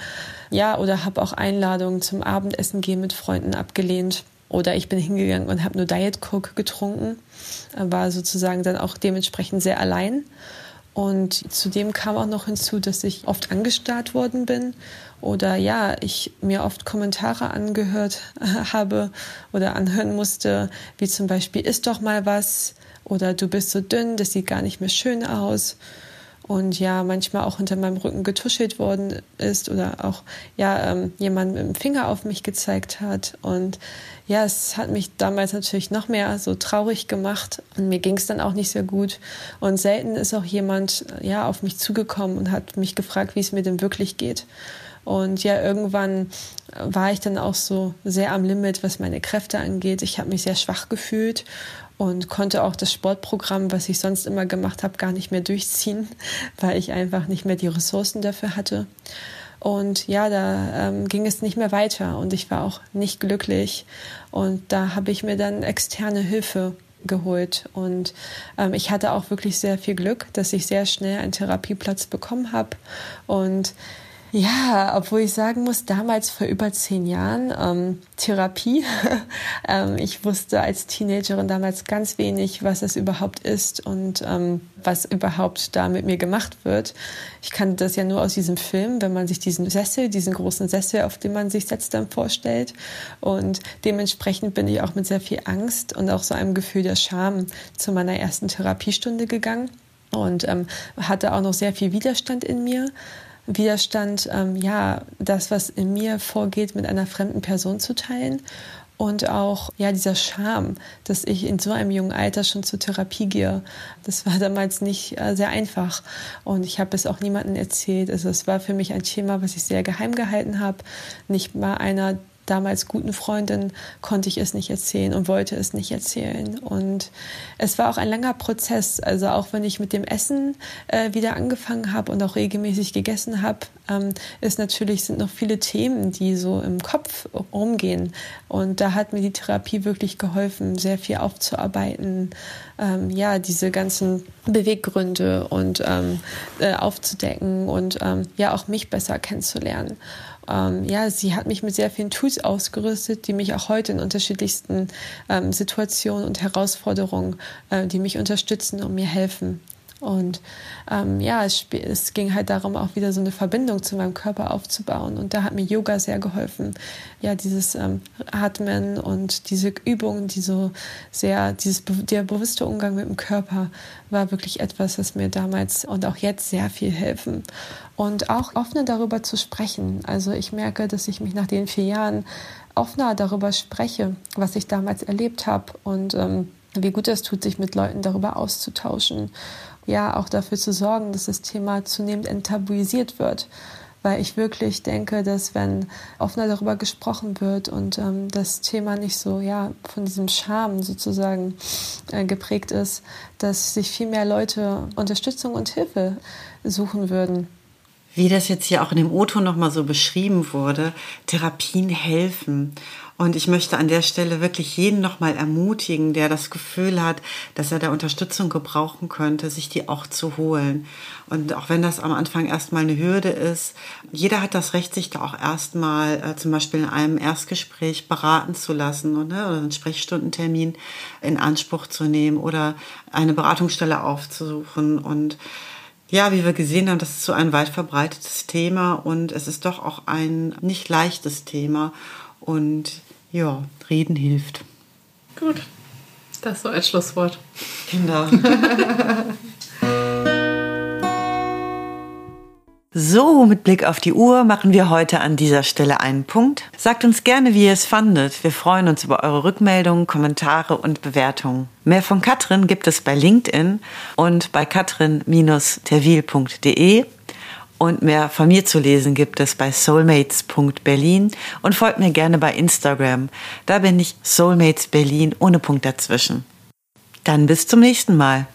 ja, oder habe auch Einladungen zum Abendessen gehen mit Freunden abgelehnt. Oder ich bin hingegangen und habe nur Diet Coke getrunken, war sozusagen dann auch dementsprechend sehr allein. Und zudem kam auch noch hinzu, dass ich oft angestarrt worden bin oder ja, ich mir oft Kommentare angehört habe oder anhören musste, wie zum Beispiel, isst doch mal was oder du bist so dünn, das sieht gar nicht mehr schön aus und ja, manchmal auch hinter meinem Rücken getuschelt worden ist oder auch ja, ähm, jemand mit dem Finger auf mich gezeigt hat. Und ja, es hat mich damals natürlich noch mehr so traurig gemacht und mir ging es dann auch nicht sehr gut. Und selten ist auch jemand ja auf mich zugekommen und hat mich gefragt, wie es mir denn wirklich geht. Und ja, irgendwann war ich dann auch so sehr am Limit, was meine Kräfte angeht. Ich habe mich sehr schwach gefühlt und konnte auch das Sportprogramm, was ich sonst immer gemacht habe, gar nicht mehr durchziehen, weil ich einfach nicht mehr die Ressourcen dafür hatte. Und ja, da ähm, ging es nicht mehr weiter und ich war auch nicht glücklich. Und da habe ich mir dann externe Hilfe geholt. Und ähm, ich hatte auch wirklich sehr viel Glück, dass ich sehr schnell einen Therapieplatz bekommen habe. Und ja, obwohl ich sagen muss, damals vor über zehn Jahren ähm, Therapie. ähm, ich wusste als Teenagerin damals ganz wenig, was es überhaupt ist und ähm, was überhaupt da mit mir gemacht wird. Ich kannte das ja nur aus diesem Film, wenn man sich diesen Sessel, diesen großen Sessel, auf den man sich setzt, dann vorstellt. Und dementsprechend bin ich auch mit sehr viel Angst und auch so einem Gefühl der Scham zu meiner ersten Therapiestunde gegangen und ähm, hatte auch noch sehr viel Widerstand in mir. Widerstand, ähm, ja, das, was in mir vorgeht, mit einer fremden Person zu teilen. Und auch, ja, dieser Charme, dass ich in so einem jungen Alter schon zur Therapie gehe. Das war damals nicht äh, sehr einfach. Und ich habe es auch niemandem erzählt. Also es war für mich ein Thema, was ich sehr geheim gehalten habe. Nicht mal einer damals guten Freundin konnte ich es nicht erzählen und wollte es nicht erzählen. Und es war auch ein langer Prozess. Also auch wenn ich mit dem Essen äh, wieder angefangen habe und auch regelmäßig gegessen habe, ähm, ist natürlich sind noch viele Themen, die so im Kopf rumgehen. Und da hat mir die Therapie wirklich geholfen, sehr viel aufzuarbeiten. Ähm, ja, diese ganzen Beweggründe und ähm, äh, aufzudecken und ähm, ja auch mich besser kennenzulernen ähm, ja, sie hat mich mit sehr vielen Tools ausgerüstet, die mich auch heute in unterschiedlichsten ähm, Situationen und Herausforderungen, äh, die mich unterstützen und mir helfen. Und ähm, ja, es, es, ging halt darum, auch wieder so eine Verbindung zu meinem Körper aufzubauen. Und da hat mir Yoga sehr geholfen. Ja, dieses ähm, Atmen und diese Übungen, die so sehr, dieses der bewusste Umgang mit dem Körper war wirklich etwas, was mir damals und auch jetzt sehr viel helfen. Und auch offener darüber zu sprechen. Also ich merke, dass ich mich nach den vier Jahren offener darüber spreche, was ich damals erlebt habe und ähm, wie gut es tut, sich mit Leuten darüber auszutauschen ja auch dafür zu sorgen, dass das Thema zunehmend enttabuisiert wird. Weil ich wirklich denke, dass wenn offener darüber gesprochen wird und ähm, das Thema nicht so ja von diesem Charme sozusagen äh, geprägt ist, dass sich viel mehr Leute Unterstützung und Hilfe suchen würden. Wie das jetzt hier auch in dem O-Ton nochmal so beschrieben wurde, Therapien helfen. Und ich möchte an der Stelle wirklich jeden nochmal ermutigen, der das Gefühl hat, dass er da Unterstützung gebrauchen könnte, sich die auch zu holen. Und auch wenn das am Anfang erstmal eine Hürde ist, jeder hat das Recht, sich da auch erstmal äh, zum Beispiel in einem Erstgespräch beraten zu lassen und, ne, oder einen Sprechstundentermin in Anspruch zu nehmen oder eine Beratungsstelle aufzusuchen und ja, wie wir gesehen haben, das ist so ein weit verbreitetes Thema und es ist doch auch ein nicht leichtes Thema. Und ja, reden hilft. Gut, das ist so ein Schlusswort. Genau. So, mit Blick auf die Uhr machen wir heute an dieser Stelle einen Punkt. Sagt uns gerne, wie ihr es fandet. Wir freuen uns über eure Rückmeldungen, Kommentare und Bewertungen. Mehr von Katrin gibt es bei LinkedIn und bei katrin-terwil.de und mehr von mir zu lesen gibt es bei soulmates.berlin und folgt mir gerne bei Instagram. Da bin ich Soulmates Berlin ohne Punkt dazwischen. Dann bis zum nächsten Mal.